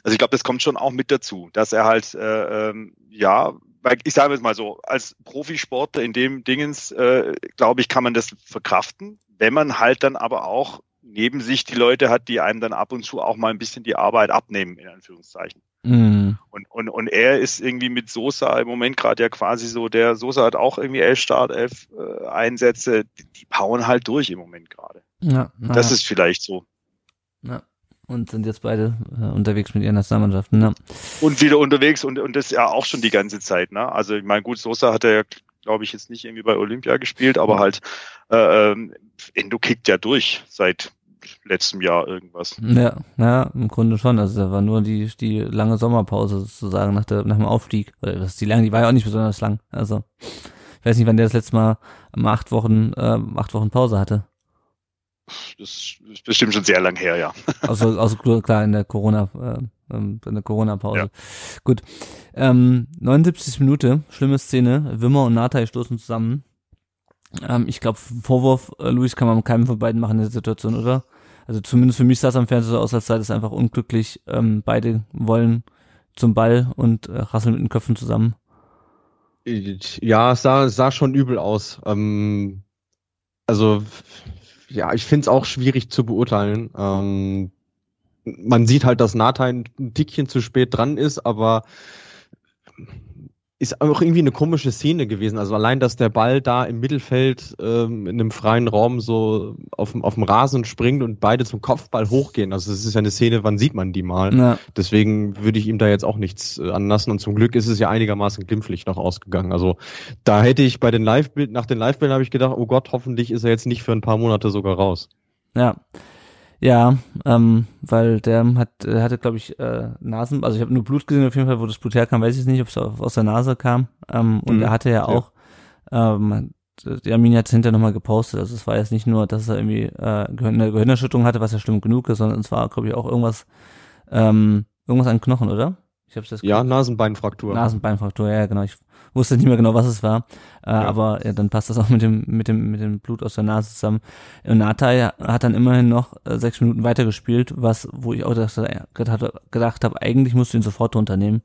also ich glaube, das kommt schon auch mit dazu, dass er halt äh, ähm, ja, weil ich sage es mal so, als Profisportler in dem Dingens, äh, glaube ich, kann man das verkraften, wenn man halt dann aber auch neben sich die Leute hat, die einem dann ab und zu auch mal ein bisschen die Arbeit abnehmen, in Anführungszeichen. Mhm. Und, und, und er ist irgendwie mit Sosa im Moment gerade ja quasi so, der Sosa hat auch irgendwie elf Start, elf äh, Einsätze, die, die bauen halt durch im Moment gerade. Ja, Das ist vielleicht so. Ja. Und sind jetzt beide äh, unterwegs mit ihren Nationalmannschaften. Ja. Und wieder unterwegs und, und das ja auch schon die ganze Zeit. Ne? Also ich meine, gut, Sosa hat er ja, glaube ich, jetzt nicht irgendwie bei Olympia gespielt, aber halt äh, ähm, Endo kickt ja durch seit letztem Jahr irgendwas. Ja, ja, im Grunde schon. Also da war nur die, die lange Sommerpause sozusagen nach, der, nach dem Aufstieg. Oder das die lange, die war ja auch nicht besonders lang. Also ich weiß nicht, wann der das letzte Mal acht Wochen, äh, acht Wochen Pause hatte. Das ist bestimmt schon sehr lang her, ja. Also, also klar in der Corona, äh, ähm, in der Corona-Pause. Ja. Gut. Ähm, 79. Minute, schlimme Szene. Wimmer und Natai stoßen zusammen. Ähm, ich glaube, Vorwurf, äh, Luis, kann man keinem von beiden machen in der Situation, oder? Also zumindest für mich sah es am Fernseher so aus, als sei das einfach unglücklich. Ähm, beide wollen zum Ball und äh, rasseln mit den Köpfen zusammen. Ja, es sah, es sah schon übel aus. Ähm, also, ja, ich find's auch schwierig zu beurteilen. Ähm, man sieht halt, dass Nathan ein Tickchen zu spät dran ist, aber ist auch irgendwie eine komische Szene gewesen. Also allein, dass der Ball da im Mittelfeld ähm, in einem freien Raum so auf, dem- auf dem Rasen springt und beide zum Kopfball hochgehen. Also das ist ja eine Szene, wann sieht man die mal? Ja, Deswegen würde ich ihm da jetzt auch nichts äh, anlassen. Und zum Glück ist es ja einigermaßen glimpflich noch ausgegangen. Also da hätte ich bei den Live-Bild, nach den Live-Bildern habe ich gedacht, oh Gott, hoffentlich ist er jetzt nicht für ein paar Monate sogar raus. ja. Ja, ähm, weil der hat, er hatte, glaube ich, äh, Nasen, also ich habe nur Blut gesehen auf jeden Fall, wo das Blut herkam, weiß ich nicht, ob es aus der Nase kam. Ähm, und Mhm, er hatte ja ja. auch, ähm, die Arminia hat es hinterher nochmal gepostet. Also es war jetzt nicht nur, dass er irgendwie äh, eine Gehirnerschütterung hatte, was ja schlimm genug ist, sondern es war, glaube ich, auch irgendwas, ähm, irgendwas an Knochen, oder? Ich habe das Ja, Nasenbeinfraktur. Nasenbeinfraktur, ja genau. Ich wusste nicht mehr genau, was es war, äh, aber ja, dann passt das auch mit dem mit dem mit dem Blut aus der Nase zusammen. Und Natai hat dann immerhin noch äh, sechs Minuten weitergespielt, was wo ich auch dachte, gedacht, gedacht habe, eigentlich musst du ihn sofort unternehmen,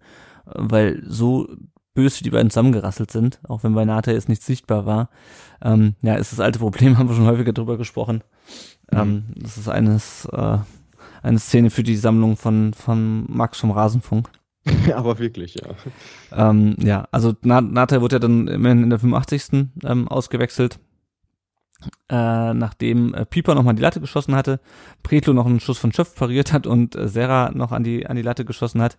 äh, weil so böse die beiden zusammengerasselt sind, auch wenn bei Natai jetzt nicht sichtbar war. Ähm, ja, ist das alte Problem, haben wir schon häufiger drüber gesprochen. Ähm, das ist eines äh, eine Szene für die Sammlung von von Max vom Rasenfunk. Aber wirklich, ja. Ähm, ja, also Na- Natai wurde ja dann immerhin in der 85. Ähm, ausgewechselt, äh, nachdem äh, Pieper nochmal die Latte geschossen hatte, Pretlo noch einen Schuss von Schöpf pariert hat und äh, Serra noch an die, an die Latte geschossen hat.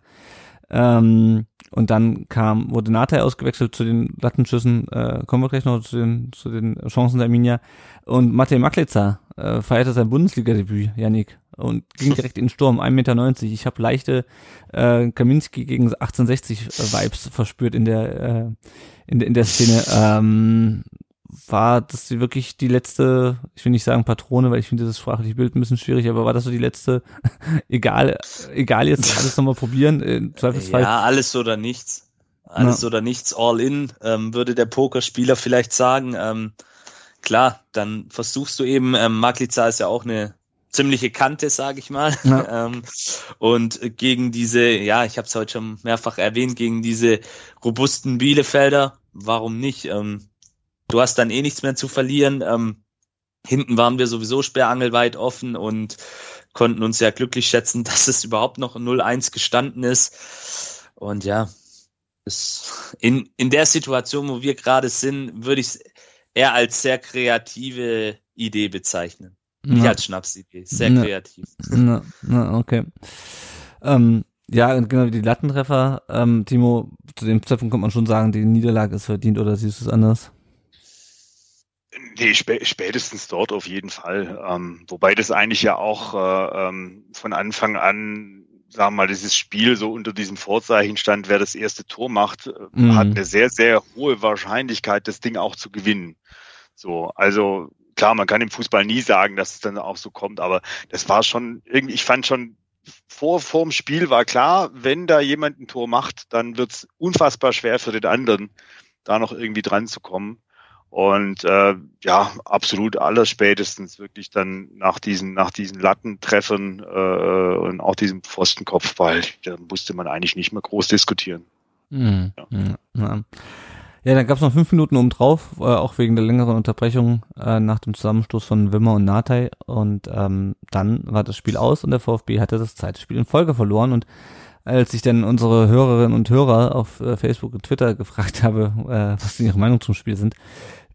Ähm, und dann kam, wurde Natai ausgewechselt zu den Lattenschüssen, äh, kommen wir gleich noch zu den, zu den Chancen der Arminia. Und Matej Maklica äh, feierte sein Bundesliga-Debüt, Yannick, und ging direkt in den Sturm, 1,90 Meter. Ich habe leichte äh, Kaminski gegen 1860 äh, Vibes verspürt in der, äh, in, der- in der Szene. Ähm, war das wirklich die letzte, ich will nicht sagen Patrone, weil ich finde dieses sprachliche Bild ein bisschen schwierig, aber war das so die letzte, egal, egal jetzt alles nochmal probieren, im Zweifelsfall. Ja, alles oder nichts. Alles oder nichts, all in, ähm, würde der Pokerspieler vielleicht sagen. Ähm, klar, dann versuchst du eben, ähm, Maglica ist ja auch eine ziemliche Kante, sage ich mal. Ja. ähm, und gegen diese, ja, ich habe es heute schon mehrfach erwähnt, gegen diese robusten Bielefelder, warum nicht? Ähm, du hast dann eh nichts mehr zu verlieren. Ähm, hinten waren wir sowieso sperrangelweit offen und konnten uns ja glücklich schätzen, dass es überhaupt noch 0-1 gestanden ist. Und ja, in, in der Situation, wo wir gerade sind, würde ich es eher als sehr kreative Idee bezeichnen. Nicht Ja. als Schnapsidee, sehr Ja. kreativ. Na, na, okay. Ähm, ja, und genau die Lattentreffer. Ähm, Timo, zu dem Zeitpunkt kann man schon sagen, die Niederlage ist verdient oder siehst du es anders? Nee, spä spätestens dort auf jeden Fall. Ähm, wobei das eigentlich ja auch äh, ähm, von Anfang an, sagen wir mal, dieses Spiel so unter diesem Vorzeichen stand, wer das erste Tor macht, äh, Mhm. hat eine sehr, sehr hohe Wahrscheinlichkeit, das Ding auch zu gewinnen. So, also klar, man kann im Fußball nie sagen, dass es dann auch so kommt, aber das war schon irgendwie, ich fand schon vor vorm Spiel war klar, wenn da jemand ein Tor macht, dann wird's unfassbar schwer für den anderen, da noch irgendwie dran zu kommen. Und äh, ja, absolut alles spätestens wirklich dann nach diesen, nach diesen Lattentreffern äh, und auch diesem Pfostenkopfball, da musste man eigentlich nicht mehr groß diskutieren. Mhm. Ja. Ja. ja, dann gab es noch fünf Minuten oben drauf, äh, auch wegen der längeren Unterbrechung äh, nach dem Zusammenstoß von Wimmer und Natei. Und ähm, dann war das Spiel aus und der VfB hatte das zweite Spiel in Folge verloren. Und als ich dann unsere Hörerinnen und Hörer auf äh, Facebook und Twitter gefragt habe, äh, was ihre Meinung zum Spiel sind,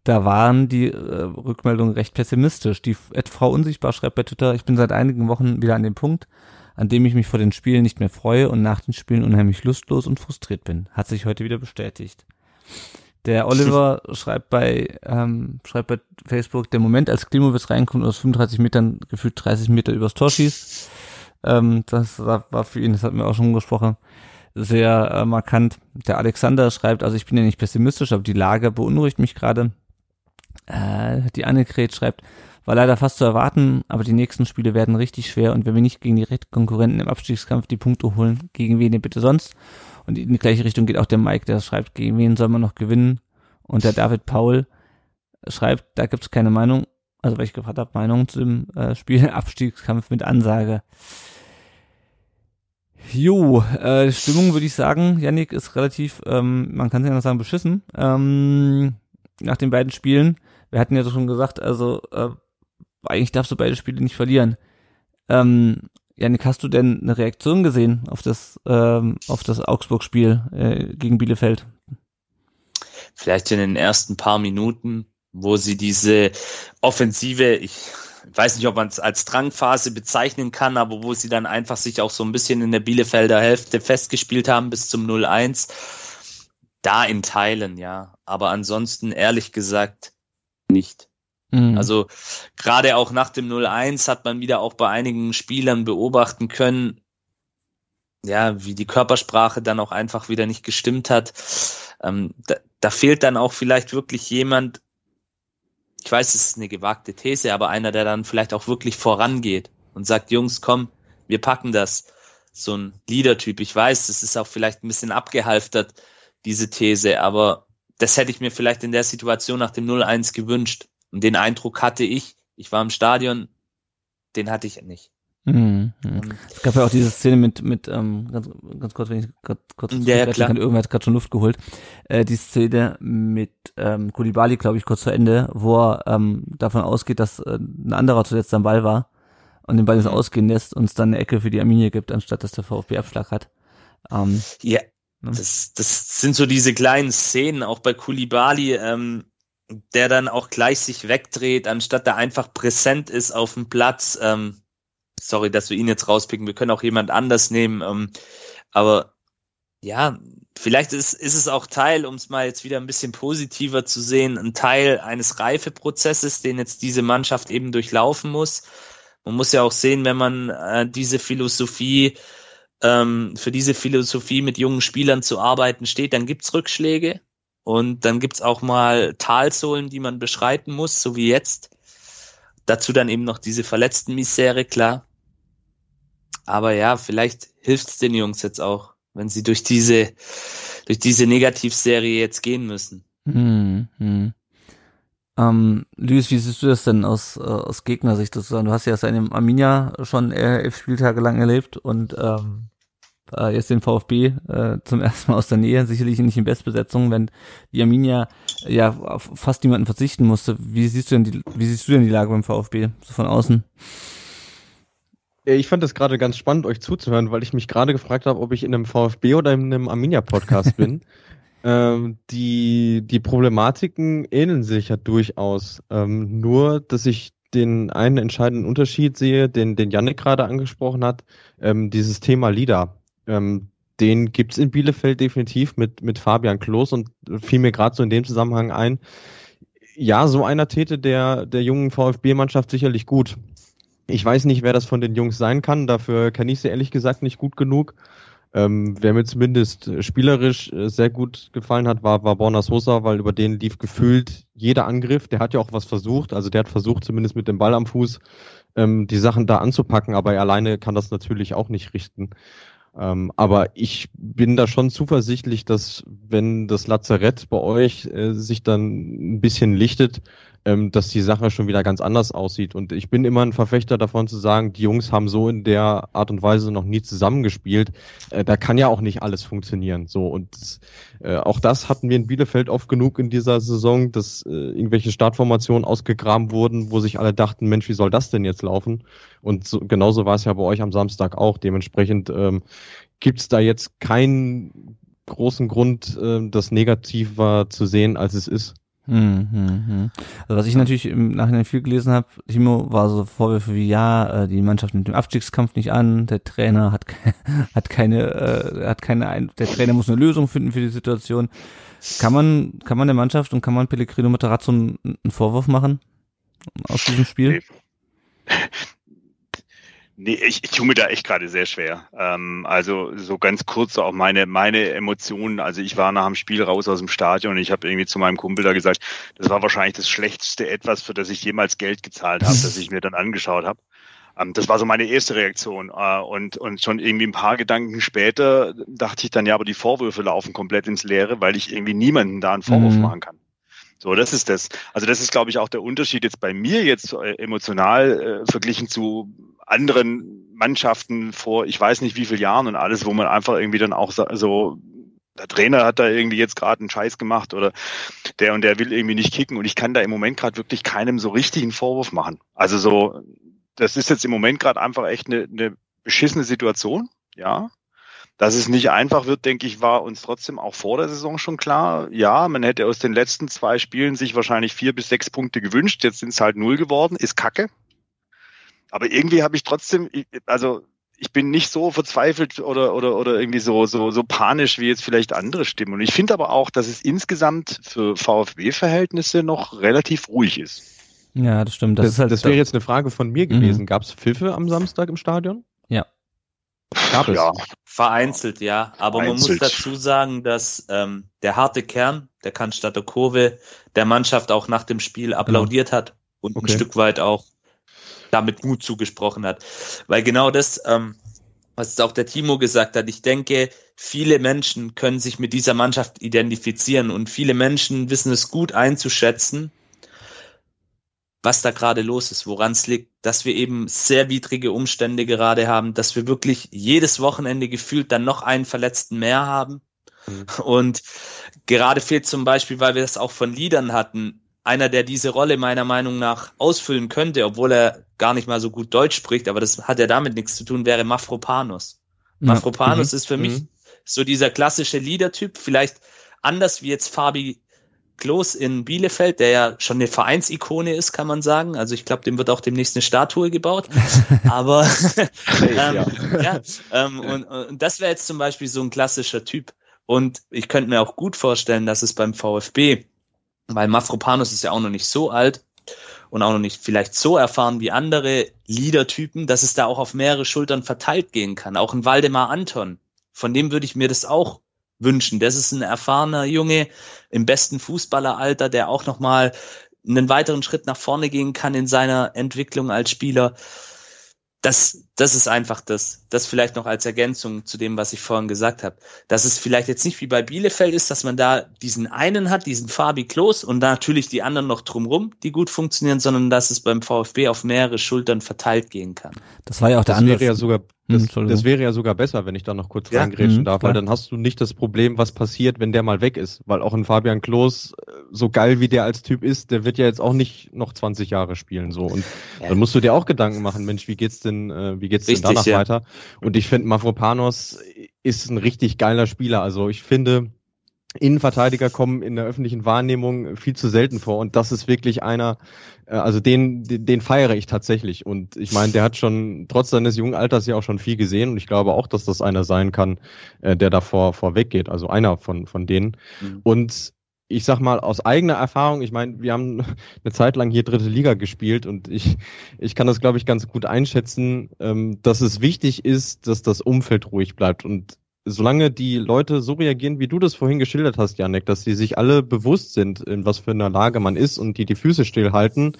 da waren die äh, Rückmeldungen recht pessimistisch. Die Frau Unsichtbar schreibt bei Twitter, ich bin seit einigen Wochen wieder an dem Punkt, an dem ich mich vor den Spielen nicht mehr freue und nach den Spielen unheimlich lustlos und frustriert bin. Hat sich heute wieder bestätigt. Der Oliver schreibt bei, ähm, schreibt bei Facebook, der Moment, als Klimowitz reinkommt und aus 35 Metern gefühlt 30 Meter übers Tor schießt, ähm, das war, für ihn, das hatten wir auch schon gesprochen, sehr äh, markant. Der Alexander schreibt, also ich bin ja nicht pessimistisch, aber die Lage beunruhigt mich gerade. Äh, die Annegret schreibt, war leider fast zu erwarten, aber die nächsten Spiele werden richtig schwer und wenn wir nicht gegen die Konkurrenten im Abstiegskampf die Punkte holen, gegen wen denn bitte sonst? Und in die gleiche Richtung geht auch der Mike, der schreibt, gegen wen soll man noch gewinnen? Und der David Paul schreibt, da gibt's keine Meinung, also weil ich gefragt habe, Meinung zu dem äh, Spiel Abstiegskampf mit Ansage. Jo, äh, Stimmung würde ich sagen, Yannick ist relativ, ähm, man kann es ja noch sagen, beschissen. Ähm, nach den beiden Spielen. Wir hatten ja schon gesagt, also äh, eigentlich darfst du beide Spiele nicht verlieren. Ähm, Janik, hast du denn eine Reaktion gesehen auf das, ähm, auf das Augsburg-Spiel äh, gegen Bielefeld? Vielleicht in den ersten paar Minuten, wo sie diese Offensive, ich weiß nicht, ob man es als Drangphase bezeichnen kann, aber wo sie dann einfach sich auch so ein bisschen in der Bielefelder Hälfte festgespielt haben bis zum 0-1. Da in Teilen, ja. Aber ansonsten, ehrlich gesagt, nicht. Mhm. Also gerade auch nach dem 0-1 hat man wieder auch bei einigen Spielern beobachten können, ja, wie die Körpersprache dann auch einfach wieder nicht gestimmt hat. Ähm, da, da fehlt dann auch vielleicht wirklich jemand, ich weiß, es ist eine gewagte These, aber einer, der dann vielleicht auch wirklich vorangeht und sagt, Jungs, komm, wir packen das. So ein Leader-Typ. Ich weiß, das ist auch vielleicht ein bisschen abgehalftert, diese These, aber das hätte ich mir vielleicht in der Situation nach dem 0-1 gewünscht. Und den Eindruck hatte ich, ich war im Stadion, den hatte ich nicht. Mhm. Es gab ja auch diese Szene mit, mit ähm, ganz, ganz kurz, wenn ich grad, kurz ja, ja, klar. kann, irgendwer hat gerade schon Luft geholt. Äh, die Szene mit ähm, Kulibali, glaube ich, kurz zu Ende, wo er ähm, davon ausgeht, dass äh, ein anderer zuletzt am Ball war und den Ball jetzt mhm. ausgehen lässt und es dann eine Ecke für die Arminie gibt, anstatt dass der VfB Abschlag hat. Ähm, ja, ne? das, das sind so diese kleinen Szenen, auch bei Kulibali, ähm, der dann auch gleich sich wegdreht, anstatt da einfach präsent ist auf dem Platz. Ähm, sorry, dass wir ihn jetzt rauspicken. Wir können auch jemand anders nehmen. Ähm, aber ja, vielleicht ist, ist es auch Teil, um es mal jetzt wieder ein bisschen positiver zu sehen, ein Teil eines Reifeprozesses, den jetzt diese Mannschaft eben durchlaufen muss. Man muss ja auch sehen, wenn man äh, diese Philosophie, ähm, für diese Philosophie mit jungen Spielern zu arbeiten steht, dann gibt's Rückschläge und dann gibt's auch mal Talsohlen, die man beschreiten muss, so wie jetzt. Dazu dann eben noch diese verletzten Misere, klar. Aber ja, vielleicht hilft es den Jungs jetzt auch, wenn sie durch diese, durch diese Negativserie jetzt gehen müssen. Hm, hm. Ähm, Luis, wie siehst du das denn aus, äh, aus Gegnersicht sozusagen? Du hast ja seine Arminia schon äh, elf Spieltage lang erlebt und ähm, äh, jetzt den VfB äh, zum ersten Mal aus der Nähe, sicherlich nicht in Bestbesetzung, wenn die Arminia äh, ja auf fast niemanden verzichten musste. Wie siehst du denn die, wie siehst du denn die Lage beim VfB so von außen? Ich fand es gerade ganz spannend, euch zuzuhören, weil ich mich gerade gefragt habe, ob ich in einem VfB oder in einem Arminia-Podcast bin. Ähm, die, die Problematiken ähneln sich ja durchaus. Ähm, nur, dass ich den einen entscheidenden Unterschied sehe, den, den Janik gerade angesprochen hat, ähm, dieses Thema Leader. Ähm, den gibt's in Bielefeld definitiv mit, mit Fabian Klos und fiel mir gerade so in dem Zusammenhang ein. Ja, so einer täte der, der jungen VfB-Mannschaft sicherlich gut. Ich weiß nicht, wer das von den Jungs sein kann. Dafür kenne ich sie ehrlich gesagt nicht gut genug. Ähm, wer mir zumindest spielerisch äh, sehr gut gefallen hat, war, war Borna Sosa, weil über den lief gefühlt jeder Angriff. Der hat ja auch was versucht. Also der hat versucht, zumindest mit dem Ball am Fuß, ähm, die Sachen da anzupacken, aber er alleine kann das natürlich auch nicht richten. Ähm, aber ich bin da schon zuversichtlich, dass wenn das Lazarett bei euch äh, sich dann ein bisschen lichtet, ähm, dass die Sache schon wieder ganz anders aussieht. Und ich bin immer ein Verfechter davon zu sagen, die Jungs haben so in der Art und Weise noch nie zusammengespielt. Äh, da kann ja auch nicht alles funktionieren. So und äh, auch das hatten wir in Bielefeld oft genug in dieser Saison, dass äh, irgendwelche Startformationen ausgegraben wurden, wo sich alle dachten, Mensch, wie soll das denn jetzt laufen? Und so, genauso war es ja bei euch am Samstag auch. Dementsprechend ähm, gibt es da jetzt keinen großen Grund, äh, das negativer zu sehen, als es ist. Hm, hm, hm. Also was ich natürlich im Nachhinein viel gelesen habe, Timo, war so Vorwürfe wie ja, äh, die Mannschaft nimmt den Abstiegskampf nicht an, der Trainer hat hat keine äh, hat keine ein der Trainer muss eine Lösung finden für die Situation. Kann man kann man der Mannschaft und kann man Pellegrino Matarazzo einen, einen Vorwurf machen aus diesem Spiel? Nee. Ich, ich tue mir da echt gerade sehr schwer. Ähm, also so ganz kurz auch meine, meine Emotionen. Also ich war nach dem Spiel raus aus dem Stadion und ich habe irgendwie zu meinem Kumpel da gesagt, das war wahrscheinlich das schlechteste etwas, für das ich jemals Geld gezahlt habe, das ich mir dann angeschaut habe. Ähm, das war so meine erste Reaktion. Äh, und, und schon irgendwie ein paar Gedanken später dachte ich dann, ja, aber die Vorwürfe laufen komplett ins Leere, weil ich irgendwie niemanden da einen Vorwurf mhm. machen kann. So, das ist das. Also das ist, glaube ich, auch der Unterschied jetzt bei mir jetzt äh, emotional äh, verglichen zu anderen Mannschaften vor, ich weiß nicht wie viel Jahren und alles, wo man einfach irgendwie dann auch so, der Trainer hat da irgendwie jetzt gerade einen Scheiß gemacht oder der und der will irgendwie nicht kicken und ich kann da im Moment gerade wirklich keinem so richtigen Vorwurf machen. Also so, das ist jetzt im Moment gerade einfach echt eine, eine beschissene Situation, ja. Dass es nicht einfach wird, denke ich, war uns trotzdem auch vor der Saison schon klar. Ja, man hätte aus den letzten zwei Spielen sich wahrscheinlich vier bis sechs Punkte gewünscht. Jetzt sind es halt null geworden. Ist kacke. Aber irgendwie habe ich trotzdem, also ich bin nicht so verzweifelt oder, oder, oder irgendwie so, so, so panisch wie jetzt vielleicht andere Stimmen. Und ich finde aber auch, dass es insgesamt für VfB-Verhältnisse noch relativ ruhig ist. Ja, das stimmt. Das, das, halt das wäre jetzt eine Frage von mir gewesen. Mhm. Gab es Pfiffe am Samstag im Stadion? Ja. Gab es? Ja. Vereinzelt, ja. Aber Vereinzelt. man muss dazu sagen, dass ähm, der harte Kern der Cannstatter Kurve der Mannschaft auch nach dem Spiel genau. applaudiert genau. hat und okay. ein Stück weit auch damit Mut zugesprochen hat. Weil genau das, ähm, was auch der Timo gesagt hat, ich denke, viele Menschen können sich mit dieser Mannschaft identifizieren und viele Menschen wissen es gut einzuschätzen, was da gerade los ist, woran es liegt, dass wir eben sehr widrige Umstände gerade haben, dass wir wirklich jedes Wochenende gefühlt dann noch einen Verletzten mehr haben. Mhm. Und gerade fehlt zum Beispiel, weil wir es auch von Liedern hatten, einer, der diese Rolle meiner Meinung nach ausfüllen könnte, obwohl er gar nicht mal so gut Deutsch spricht, aber das hat ja damit nichts zu tun, wäre Mafropanus. Ja. Mafropanus mhm. ist für mich mhm. so dieser klassische Leader-Typ, vielleicht anders wie jetzt Fabi Klos in Bielefeld, der ja schon eine Vereinsikone ist, kann man sagen. Also ich glaube, dem wird auch demnächst eine Statue gebaut. Aber ähm, ja, ähm, und, und das wäre jetzt zum Beispiel so ein klassischer Typ. Und ich könnte mir auch gut vorstellen, dass es beim VfB, weil Mafropanus ist ja auch noch nicht so alt und auch noch nicht vielleicht so erfahren wie andere Leader-Typen, dass es da auch auf mehrere Schultern verteilt gehen kann. Auch ein Waldemar Anton, von dem würde ich mir das auch wünschen. Das ist ein erfahrener Junge im besten Fußballeralter, der auch nochmal einen weiteren Schritt nach vorne gehen kann in seiner Entwicklung als Spieler das, das ist einfach das, das vielleicht noch als Ergänzung zu dem, was ich vorhin gesagt habe. Dass es vielleicht jetzt nicht wie bei Bielefeld ist, dass man da diesen einen hat, diesen Fabi Klos und natürlich die anderen noch drumrum, die gut funktionieren, sondern dass es beim VfB auf mehrere Schultern verteilt gehen kann. Das war ja auch der andere. Wäre ja sogar, hm, das, das, wäre ja sogar besser, wenn ich da noch kurz ja, reingrätschen hm, darf, klar. weil dann hast du nicht das Problem, was passiert, wenn der mal weg ist. Weil auch ein Fabian Klos, äh, so geil wie der als Typ ist, der wird ja jetzt auch nicht noch 20 Jahre spielen, so. Und ja. dann musst du dir auch Gedanken machen, Mensch, wie geht's denn, äh, wie geht's Richtig, denn danach ja. weiter? Und ich finde, Mavropanos ist ein richtig geiler Spieler. Also ich finde, Innenverteidiger kommen in der öffentlichen Wahrnehmung viel zu selten vor und das ist wirklich einer, äh, also den, den, den feiere ich tatsächlich und ich meine, der hat schon trotz seines jungen Alters ja auch schon viel gesehen und ich glaube auch, dass das einer sein kann, äh, der davor vorweg geht, also einer von von denen mhm. und ich sag mal aus eigener Erfahrung, ich meine, wir haben eine Zeit lang hier dritte Liga gespielt und ich, ich kann das, glaube ich, ganz gut einschätzen, ähm, dass es wichtig ist, dass das Umfeld ruhig bleibt. Und solange die Leute so reagieren, wie du das vorhin geschildert hast, Janek, dass sie sich alle bewusst sind, in was für einer Lage man ist und die die Füße stillhalten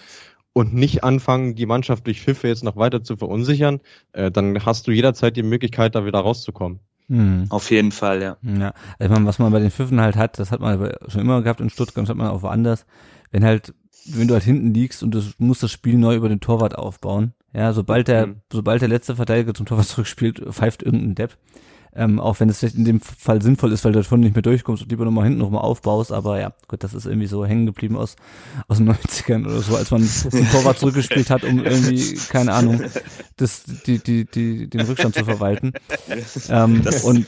und nicht anfangen, die Mannschaft durch Pfiffe jetzt noch weiter zu verunsichern, äh, dann hast du jederzeit die Möglichkeit, da wieder rauszukommen. Hm. Auf jeden Fall, ja. Ja, also man, was man bei den Pfiffen halt hat, das hat man schon immer gehabt in Stuttgart, das hat man auch woanders. Wenn halt, wenn du halt hinten liegst und du musst das Spiel neu über den Torwart aufbauen, ja, sobald der, mhm. sobald der letzte Verteidiger zum Torwart zurückspielt, pfeift irgendein Depp. Ähm, auch wenn es vielleicht in dem Fall sinnvoll ist, weil du davon nicht mehr durchkommst und lieber nochmal hinten nochmal aufbaust. Aber ja, gut, das ist irgendwie so hängen geblieben aus, aus den 90ern oder so, als man zum Torwart zurückgespielt hat, um irgendwie, keine Ahnung, das, die, die, die, den Rückstand zu verwalten. Ähm, und,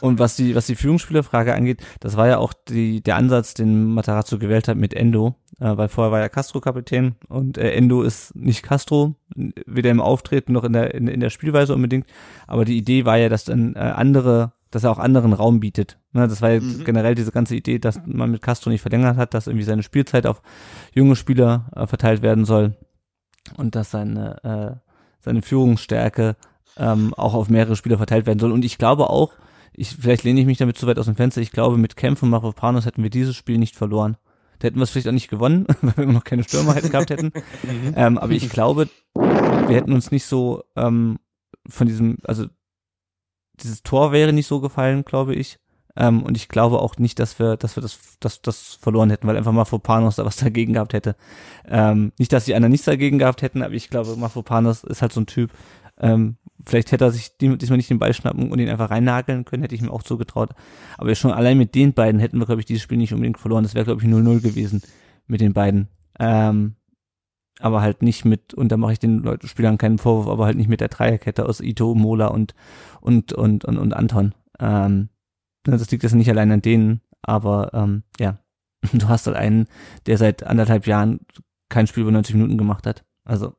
und was die, was die Führungsspielerfrage angeht, das war ja auch die, der Ansatz, den Matarazzo gewählt hat mit Endo, äh, weil vorher war ja Castro Kapitän und äh, Endo ist nicht Castro, weder im Auftreten noch in der, in, in der Spielweise unbedingt. Aber die Idee war ja, dass dann äh, andere, dass er auch anderen Raum bietet. Ne, das war ja mhm. generell diese ganze Idee, dass man mit Castro nicht verlängert hat, dass irgendwie seine Spielzeit auf junge Spieler äh, verteilt werden soll und dass seine, äh, seine Führungsstärke ähm, auch auf mehrere Spieler verteilt werden soll. Und ich glaube auch, ich, vielleicht lehne ich mich damit zu weit aus dem Fenster, ich glaube, mit Kämpfen Mavropanos hätten wir dieses Spiel nicht verloren. Da hätten wir es vielleicht auch nicht gewonnen, weil wir noch keine Stürmer hätten gehabt hätten. Mhm. ähm, aber ich glaube, wir hätten uns nicht so ähm, von diesem, also dieses Tor wäre nicht so gefallen, glaube ich. Ähm, und ich glaube auch nicht, dass wir, dass wir das, das, das verloren hätten, weil einfach Mafropanos da was dagegen gehabt hätte. Ähm, nicht, dass die anderen nichts dagegen gehabt hätten, aber ich glaube, Mafropanos ist halt so ein Typ. Ähm, vielleicht hätte er sich diesmal nicht den Ball schnappen und ihn einfach reinnageln können, hätte ich ihm auch zugetraut. Aber schon allein mit den beiden hätten wir, glaube ich, dieses Spiel nicht unbedingt verloren. Das wäre, glaube ich, 0-0 gewesen mit den beiden. Ähm, aber halt nicht mit, und da mache ich den Leuten, Spielern keinen Vorwurf, aber halt nicht mit der Dreierkette aus Ito, Mola und, und, und, und, und Anton. Ähm, das liegt jetzt nicht allein an denen, aber ähm, ja, du hast halt einen, der seit anderthalb Jahren kein Spiel über 90 Minuten gemacht hat. Also,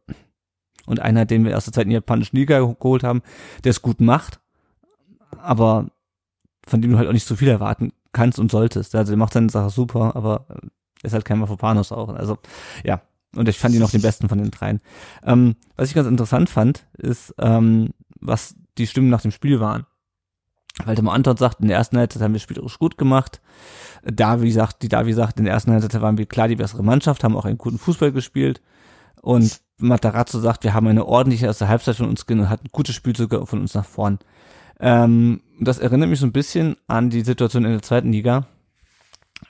und einer, den wir aus der Zeit in der japanischen Liga geholt haben, der es gut macht, aber von dem du halt auch nicht so viel erwarten kannst und solltest. Also der macht seine Sache super, aber ist halt kein Mafopanos auch. Also, ja, und ich fand ihn noch den besten von den dreien. Ähm, was ich ganz interessant fand, ist, ähm, was die Stimmen nach dem Spiel waren. Weil der Anton sagt, in der ersten Halbzeit haben wir spielerisch gut gemacht. Davi sagt, die Davi sagt, in der ersten Halbzeit waren wir klar die bessere Mannschaft, haben auch einen guten Fußball gespielt. Und Matarazzo sagt, wir haben eine ordentliche erste Halbzeit von uns und hatten gute Spielzüge von uns nach vorn. Ähm, das erinnert mich so ein bisschen an die Situation in der zweiten Liga,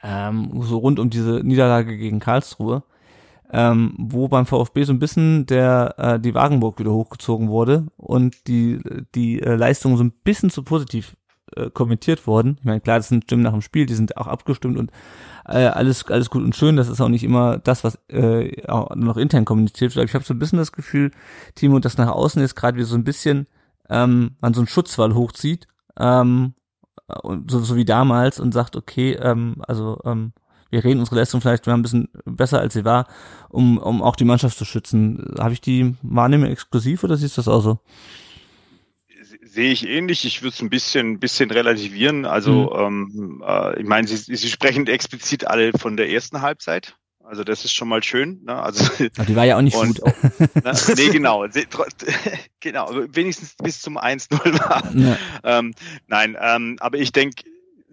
ähm, so rund um diese Niederlage gegen Karlsruhe, ähm, wo beim VfB so ein bisschen der äh, die Wagenburg wieder hochgezogen wurde und die die äh, Leistungen so ein bisschen zu positiv äh, kommentiert wurden. Ich meine, klar, das sind Stimmen nach dem Spiel, die sind auch abgestimmt und äh, alles alles gut und schön. Das ist auch nicht immer das, was äh, auch noch intern kommuniziert wird. Aber ich habe so ein bisschen das Gefühl, Timo, dass nach außen jetzt gerade wie so ein bisschen ähm, man so einen Schutzwall hochzieht ähm, und so, so wie damals und sagt, okay, ähm, also ähm, wir reden unsere Leistung vielleicht ein bisschen besser, als sie war, um, um auch die Mannschaft zu schützen. Habe ich die Wahrnehmung exklusiv oder siehst du das auch so? Sehe ich ähnlich. Ich würde es ein bisschen, bisschen relativieren. Also, mhm. ähm, äh, ich meine, Sie, Sie sprechen explizit alle von der ersten Halbzeit. Also das ist schon mal schön. Ne? Also Aber die war ja auch nicht und, gut. Ne? Nee, genau. genau, wenigstens bis zum 1-0 war. Ja. Ähm, nein, ähm, aber ich denke,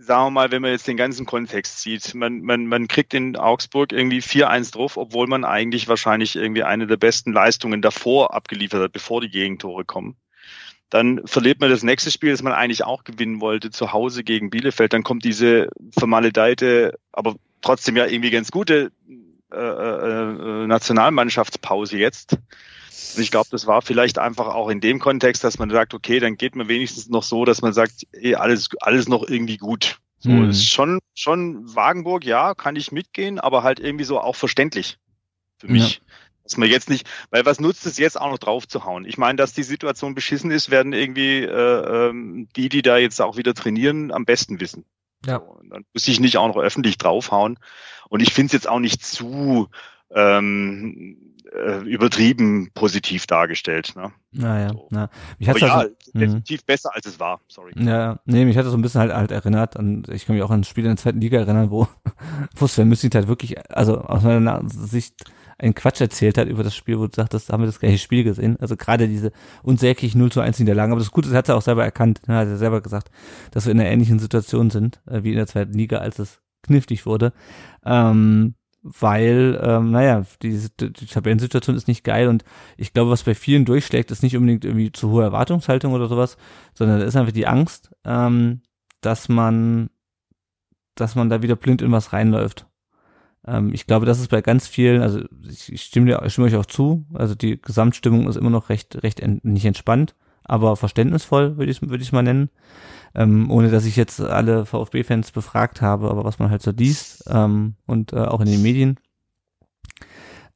sagen wir mal, wenn man jetzt den ganzen Kontext sieht, man, man, man kriegt in Augsburg irgendwie 4-1 drauf, obwohl man eigentlich wahrscheinlich irgendwie eine der besten Leistungen davor abgeliefert hat, bevor die Gegentore kommen. Dann verliert man das nächste Spiel, das man eigentlich auch gewinnen wollte, zu Hause gegen Bielefeld. Dann kommt diese vermaledeite, aber trotzdem ja irgendwie ganz gute äh, äh, Nationalmannschaftspause jetzt. Und ich glaube, das war vielleicht einfach auch in dem Kontext, dass man sagt, okay, dann geht man wenigstens noch so, dass man sagt, eh, alles, alles noch irgendwie gut. So mhm. ist schon, schon Wagenburg, ja, kann ich mitgehen, aber halt irgendwie so auch verständlich für mich. Ja. Dass man jetzt nicht, weil was nutzt es jetzt auch noch drauf zu hauen? Ich meine, dass die Situation beschissen ist, werden irgendwie äh, ähm, die, die da jetzt auch wieder trainieren, am besten wissen. Ja. So, dann muss ich nicht auch noch öffentlich draufhauen. Und ich finde es jetzt auch nicht zu ähm, äh, übertrieben positiv dargestellt. Ne? Naja, so. na. Mich hat's ja, also, definitiv besser als es war, sorry. Ja, nee, mich hat das so ein bisschen halt, halt erinnert an, ich kann mich auch an ein Spiel in der zweiten Liga erinnern, wo, wo Sven Müslit halt wirklich, also aus meiner Sicht einen Quatsch erzählt hat über das Spiel, wo du sagtest, haben wir das gleiche Spiel gesehen. Also gerade diese unsäglich 0 zu 1 Niederlagen. Aber das Gute, das hat er auch selber erkannt. Er hat er selber gesagt, dass wir in einer ähnlichen Situation sind, äh, wie in der zweiten Liga, als es knifflig wurde. Ähm, weil, ähm, naja, die, die Tabellensituation ist nicht geil und ich glaube, was bei vielen durchschlägt, ist nicht unbedingt irgendwie zu hohe Erwartungshaltung oder sowas, sondern da ist einfach die Angst, ähm, dass man, dass man da wieder blind in was reinläuft. Ähm, ich glaube, das ist bei ganz vielen, also ich, ich stimme dir, ich stimme euch auch zu, also die Gesamtstimmung ist immer noch recht, recht en, nicht entspannt, aber verständnisvoll, würde ich es würde ich mal nennen. Ähm, ohne dass ich jetzt alle VfB-Fans befragt habe, aber was man halt so liest ähm, und äh, auch in den Medien.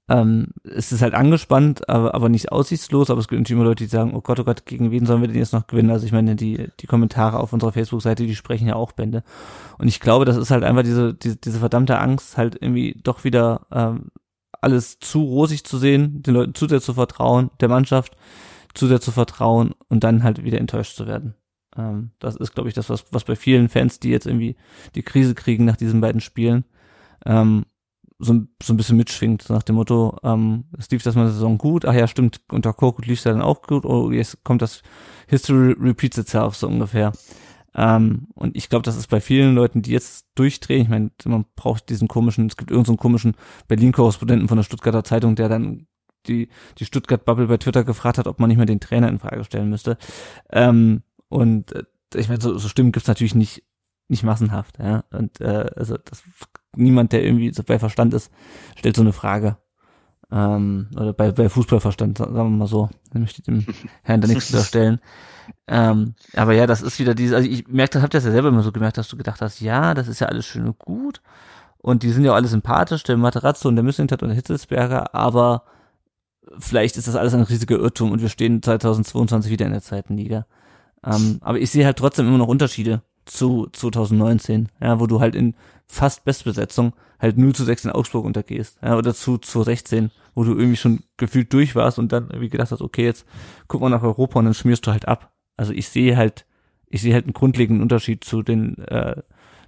Ähm, es ist halt angespannt, aber, aber nicht aussichtslos, aber es gibt natürlich immer Leute, die sagen, oh Gott, oh Gott, gegen wen sollen wir denn jetzt noch gewinnen? Also ich meine, die, die Kommentare auf unserer Facebook-Seite, die sprechen ja auch Bände. Und ich glaube, das ist halt einfach diese, diese, diese verdammte Angst, halt irgendwie doch wieder ähm, alles zu rosig zu sehen, den Leuten zu sehr zu vertrauen, der Mannschaft zu sehr zu vertrauen und dann halt wieder enttäuscht zu werden. Ähm, das ist, glaube ich, das, was, was bei vielen Fans, die jetzt irgendwie die Krise kriegen nach diesen beiden Spielen, ähm, so, so ein bisschen mitschwingt, nach dem Motto, ähm, es lief das mal Saison gut, ach ja, stimmt, unter Korkut lief es ja dann auch gut, oh, jetzt kommt das History repeats itself, so ungefähr. Ähm, und ich glaube, das ist bei vielen Leuten, die jetzt durchdrehen, ich meine, man braucht diesen komischen, es gibt irgendeinen so komischen Berlin-Korrespondenten von der Stuttgarter Zeitung, der dann die, die Stuttgart-Bubble bei Twitter gefragt hat, ob man nicht mehr den Trainer in Frage stellen müsste. Ähm, und äh, ich meine, so, so Stimmen gibt's natürlich nicht, nicht massenhaft, ja. Und äh, also das niemand, der irgendwie so bei Verstand ist, stellt so eine Frage. Ähm, oder bei, bei Fußballverstand, sagen wir mal so. Ich möchte dem Herrn da nichts unterstellen. Ähm, aber ja, das ist wieder diese, also ich merke, das habt ihr das ja selber immer so gemerkt, dass du gedacht hast, ja, das ist ja alles schön und gut. Und die sind ja auch alle sympathisch, der Materazzo und der Müslintat und der Hitzelsberger, aber vielleicht ist das alles ein riesiger Irrtum und wir stehen 2022 wieder in der zweiten Liga. Ähm, aber ich sehe halt trotzdem immer noch Unterschiede zu 2019, ja, wo du halt in fast Bestbesetzung halt 0 zu 6 in Augsburg untergehst, ja, oder zu 16, wo du irgendwie schon gefühlt durch warst und dann irgendwie gedacht hast, okay, jetzt guck mal nach Europa und dann schmierst du halt ab. Also ich sehe halt, ich sehe halt einen grundlegenden Unterschied zu den, äh,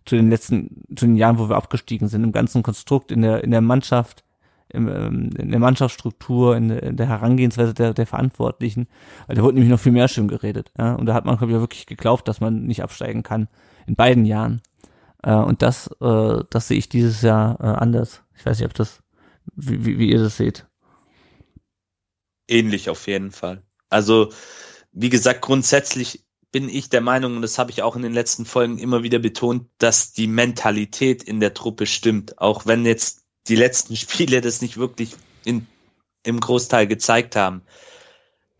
zu den letzten, zu den Jahren, wo wir abgestiegen sind, im ganzen Konstrukt, in der, in der Mannschaft, in der Mannschaftsstruktur, in der, Herangehensweise der, der Verantwortlichen. Da wurde nämlich noch viel mehr schön geredet. Ja? Und da hat man, glaube ich, wirklich geglaubt, dass man nicht absteigen kann. In beiden Jahren. Äh, und das, äh, das sehe ich dieses Jahr äh, anders. Ich weiß nicht, ob das, wie, wie, wie ihr das seht. Ähnlich auf jeden Fall. Also, wie gesagt, grundsätzlich bin ich der Meinung, und das habe ich auch in den letzten Folgen immer wieder betont, dass die Mentalität in der Truppe stimmt. Auch wenn jetzt die letzten Spiele das nicht wirklich in, im Großteil gezeigt haben.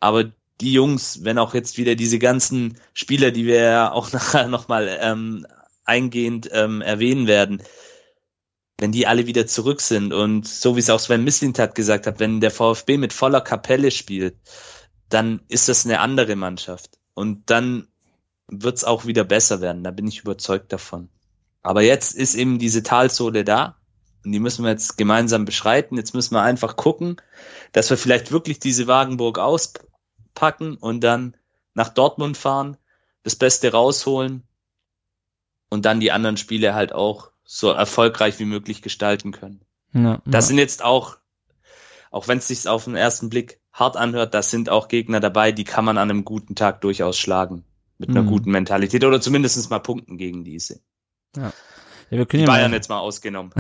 Aber die Jungs, wenn auch jetzt wieder diese ganzen Spieler, die wir ja auch nachher nochmal ähm, eingehend ähm, erwähnen werden, wenn die alle wieder zurück sind und so wie es auch Sven Mislintat gesagt hat, wenn der VfB mit voller Kapelle spielt, dann ist das eine andere Mannschaft. Und dann wird es auch wieder besser werden. Da bin ich überzeugt davon. Aber jetzt ist eben diese Talsohle da. Und die müssen wir jetzt gemeinsam beschreiten. Jetzt müssen wir einfach gucken, dass wir vielleicht wirklich diese Wagenburg auspacken und dann nach Dortmund fahren, das Beste rausholen und dann die anderen Spiele halt auch so erfolgreich wie möglich gestalten können. Ja, das ja. sind jetzt auch, auch wenn es sich auf den ersten Blick hart anhört, das sind auch Gegner dabei, die kann man an einem guten Tag durchaus schlagen. Mit einer mhm. guten Mentalität oder zumindest mal punkten gegen diese. Ja. Ja, wir können die Bayern mal, jetzt mal ausgenommen.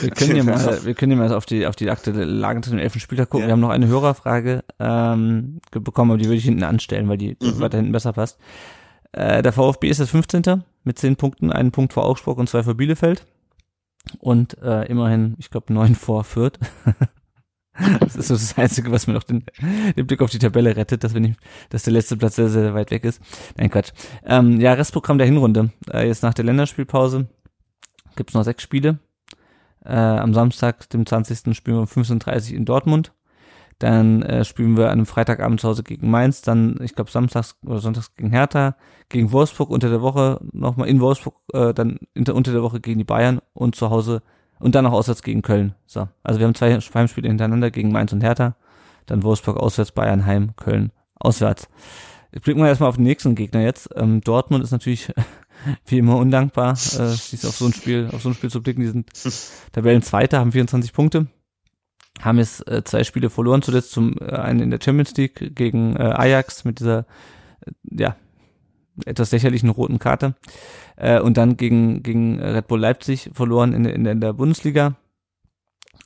wir können ja mal, wir können ja mal auf die, auf die aktuelle Lage zu dem elften Spieltag gucken. Ja. Wir haben noch eine Hörerfrage ähm, bekommen, aber die würde ich hinten anstellen, weil die mhm. weiter hinten besser passt. Äh, der VfB ist das 15. mit 10 Punkten, einen Punkt vor Augsburg und zwei vor Bielefeld. Und äh, immerhin, ich glaube, neun vor Fürth. Das ist so das Einzige, was mir noch den, den Blick auf die Tabelle rettet, dass, wir nicht, dass der letzte Platz sehr, sehr weit weg ist. Nein, Quatsch. Ähm, ja, Restprogramm der Hinrunde. Äh, jetzt nach der Länderspielpause gibt's noch sechs Spiele. Äh, am Samstag, dem 20. spielen wir um 15.30 Uhr in Dortmund. Dann äh, spielen wir an einem Freitagabend zu Hause gegen Mainz, dann, ich glaube, samstags oder sonntags gegen Hertha, gegen Wolfsburg unter der Woche nochmal in Wolfsburg, äh, dann unter, unter der Woche gegen die Bayern und zu Hause und dann noch auswärts gegen Köln. So. Also wir haben zwei Heimspiele hintereinander gegen Mainz und Hertha. Dann Wolfsburg auswärts, Bayern heim, Köln auswärts. Jetzt blicken wir erstmal auf den nächsten Gegner jetzt. Ähm, Dortmund ist natürlich wie immer undankbar, äh, sich auf so ein Spiel, auf so ein Spiel zu blicken. Die sind Tabellenzweiter, haben 24 Punkte. Haben jetzt äh, zwei Spiele verloren, zuletzt zum äh, einen in der Champions League gegen äh, Ajax mit dieser äh, ja, etwas lächerlichen roten Karte. Äh, und dann gegen, gegen Red Bull Leipzig verloren in, in, in der Bundesliga.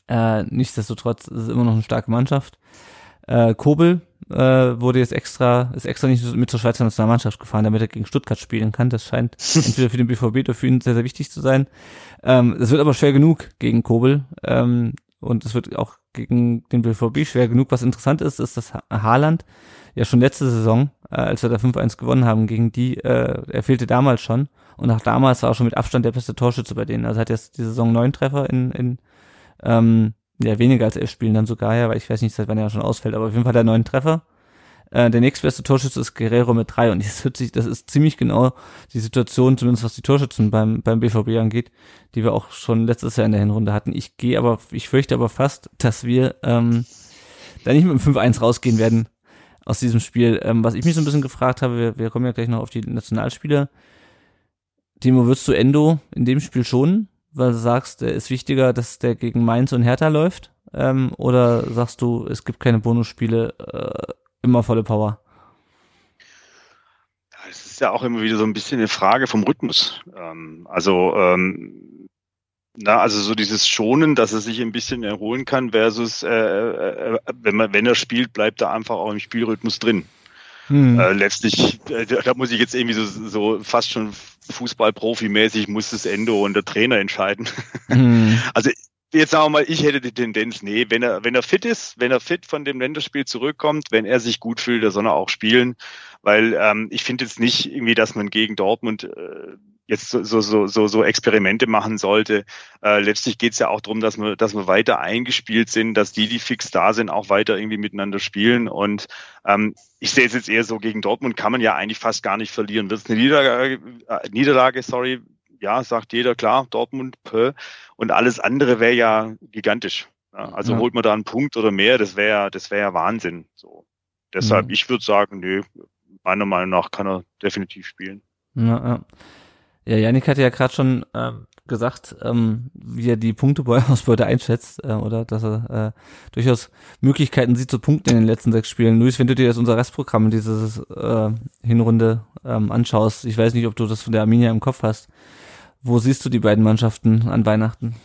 Äh, nichtsdestotrotz ist es immer noch eine starke Mannschaft. Äh, Kobel äh, wurde jetzt extra, ist extra nicht mit zur Schweizer Nationalmannschaft gefahren, damit er gegen Stuttgart spielen kann. Das scheint entweder für den BVB oder für ihn sehr, sehr wichtig zu sein. Ähm, wird aber schwer genug gegen Kobel. Ähm, und es wird auch gegen den BVB schwer genug. Was interessant ist, ist, dass Haaland ja schon letzte Saison, äh, als wir da 5-1 gewonnen haben gegen die, äh, er fehlte damals schon. Und auch damals war er schon mit Abstand der beste Torschütze bei denen. Also hat jetzt die Saison neun Treffer in, in ähm, ja, weniger als elf Spielen dann sogar, ja, weil ich weiß nicht, seit wann er schon ausfällt, aber auf jeden Fall der neun Treffer. Äh, der nächstbeste Torschütze ist Guerrero mit drei und das hört sich, das ist ziemlich genau die Situation, zumindest was die Torschützen beim, beim BVB angeht, die wir auch schon letztes Jahr in der Hinrunde hatten. Ich gehe aber, ich fürchte aber fast, dass wir ähm, da nicht mit dem 5-1 rausgehen werden aus diesem Spiel. Ähm, was ich mich so ein bisschen gefragt habe, wir, wir kommen ja gleich noch auf die Nationalspieler. Timo, würdest du Endo in dem Spiel schonen? weil du sagst, der ist wichtiger, dass der gegen Mainz und Hertha läuft? Ähm, oder sagst du, es gibt keine Bonusspiele, äh, immer volle Power? Es ist ja auch immer wieder so ein bisschen eine Frage vom Rhythmus. Ähm, also ähm, na, also so dieses Schonen, dass er sich ein bisschen erholen kann, versus äh, äh, wenn man, wenn er spielt, bleibt er einfach auch im Spielrhythmus drin. Hm. Äh, letztlich, äh, da muss ich jetzt irgendwie so, so fast schon Fußballprofi-mäßig muss das Endo und der Trainer entscheiden. Hm. Also jetzt sagen wir mal, ich hätte die Tendenz, nee, wenn er, wenn er fit ist, wenn er fit von dem Länderspiel zurückkommt, wenn er sich gut fühlt, der soll er auch spielen. Weil ähm, ich finde jetzt nicht irgendwie, dass man gegen Dortmund äh, jetzt so, so, so, so Experimente machen sollte. Äh, letztlich geht es ja auch darum, dass wir, dass wir weiter eingespielt sind, dass die, die fix da sind, auch weiter irgendwie miteinander spielen. Und ähm, ich sehe es jetzt eher so, gegen Dortmund kann man ja eigentlich fast gar nicht verlieren. Wird es eine Niederlage, äh, Niederlage, sorry, ja, sagt jeder, klar, Dortmund, pö. und alles andere wäre ja gigantisch. Ja, also ja. holt man da einen Punkt oder mehr, das wäre das wäre ja Wahnsinn. So. Deshalb, ja. ich würde sagen, nö, meiner Meinung nach kann er definitiv spielen. Ja, ja. Ja, Janik hatte ja gerade schon ähm, gesagt, ähm, wie er die Punkteausbeute einschätzt äh, oder dass er äh, durchaus Möglichkeiten sieht zu punkten in den letzten sechs Spielen. Luis, wenn du dir jetzt unser Restprogramm dieses äh, Hinrunde ähm, anschaust, ich weiß nicht, ob du das von der Arminia im Kopf hast. Wo siehst du die beiden Mannschaften an Weihnachten?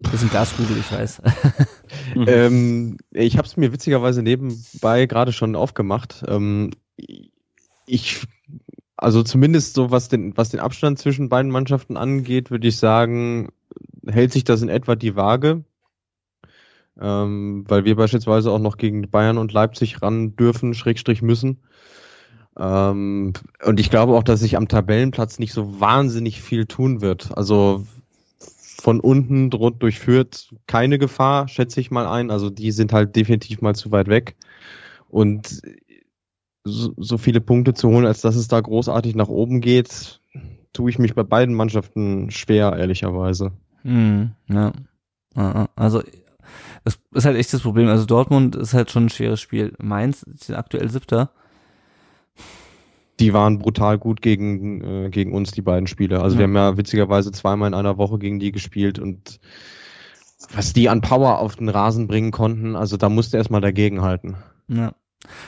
Bisschen Glaskugel, ich weiß. ähm, ich habe es mir witzigerweise nebenbei gerade schon aufgemacht. Ähm, ich also zumindest so, was den, was den Abstand zwischen beiden Mannschaften angeht, würde ich sagen, hält sich das in etwa die Waage. Ähm, weil wir beispielsweise auch noch gegen Bayern und Leipzig ran dürfen, Schrägstrich müssen. Ähm, und ich glaube auch, dass sich am Tabellenplatz nicht so wahnsinnig viel tun wird. Also von unten droht durchführt keine Gefahr, schätze ich mal ein. Also die sind halt definitiv mal zu weit weg. Und so, so viele Punkte zu holen, als dass es da großartig nach oben geht, tue ich mich bei beiden Mannschaften schwer, ehrlicherweise. Hm, ja. Also das ist halt echt das Problem. Also Dortmund ist halt schon ein schweres Spiel. Mainz ist aktuell siebter. Die waren brutal gut gegen, äh, gegen uns, die beiden Spiele. Also ja. wir haben ja witzigerweise zweimal in einer Woche gegen die gespielt und was die an Power auf den Rasen bringen konnten, also da musste erstmal dagegen halten. Ja.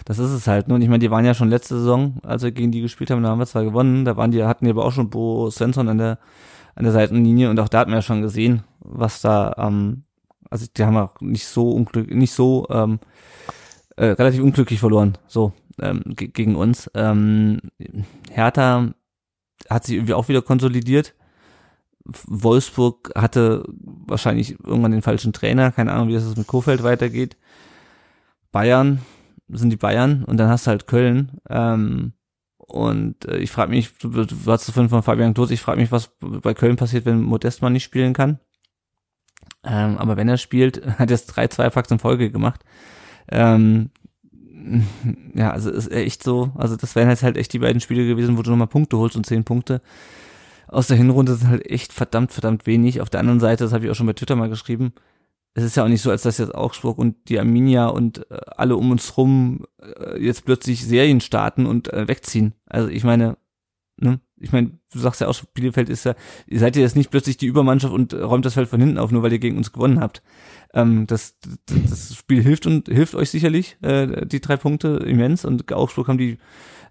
Das ist es halt. Ne? Und ich meine, die waren ja schon letzte Saison, als wir gegen die gespielt haben, da haben wir zwar gewonnen, da waren die, hatten die aber auch schon Bo Svensson an der, an der Seitenlinie und auch da hat man ja schon gesehen, was da, ähm, also die haben auch nicht so unglücklich, nicht so, ähm, äh, relativ unglücklich verloren, so, ähm, gegen uns. Ähm, Hertha hat sich irgendwie auch wieder konsolidiert. Wolfsburg hatte wahrscheinlich irgendwann den falschen Trainer, keine Ahnung, wie das mit Kofeld weitergeht. Bayern sind die Bayern und dann hast du halt Köln. Ähm, und äh, ich frage mich, du, du hast das von Fabian Klos, ich frage mich, was bei Köln passiert, wenn Modest mal nicht spielen kann. Ähm, aber wenn er spielt, hat er jetzt drei Zweifachs in Folge gemacht. Ähm, ja, also ist echt so, also das wären jetzt halt echt die beiden Spiele gewesen, wo du nochmal Punkte holst und zehn Punkte aus der Hinrunde sind halt echt verdammt, verdammt wenig. Auf der anderen Seite, das habe ich auch schon bei Twitter mal geschrieben, es ist ja auch nicht so, als dass jetzt Augsburg und die Arminia und äh, alle um uns rum äh, jetzt plötzlich Serien starten und äh, wegziehen. Also ich meine, ne, ich meine, du sagst ja auch, Bielefeld ist ja, ihr seid ja jetzt nicht plötzlich die Übermannschaft und räumt das Feld von hinten auf, nur weil ihr gegen uns gewonnen habt. Ähm, das, das, das Spiel hilft und hilft euch sicherlich, äh, die drei Punkte immens und Augsburg haben die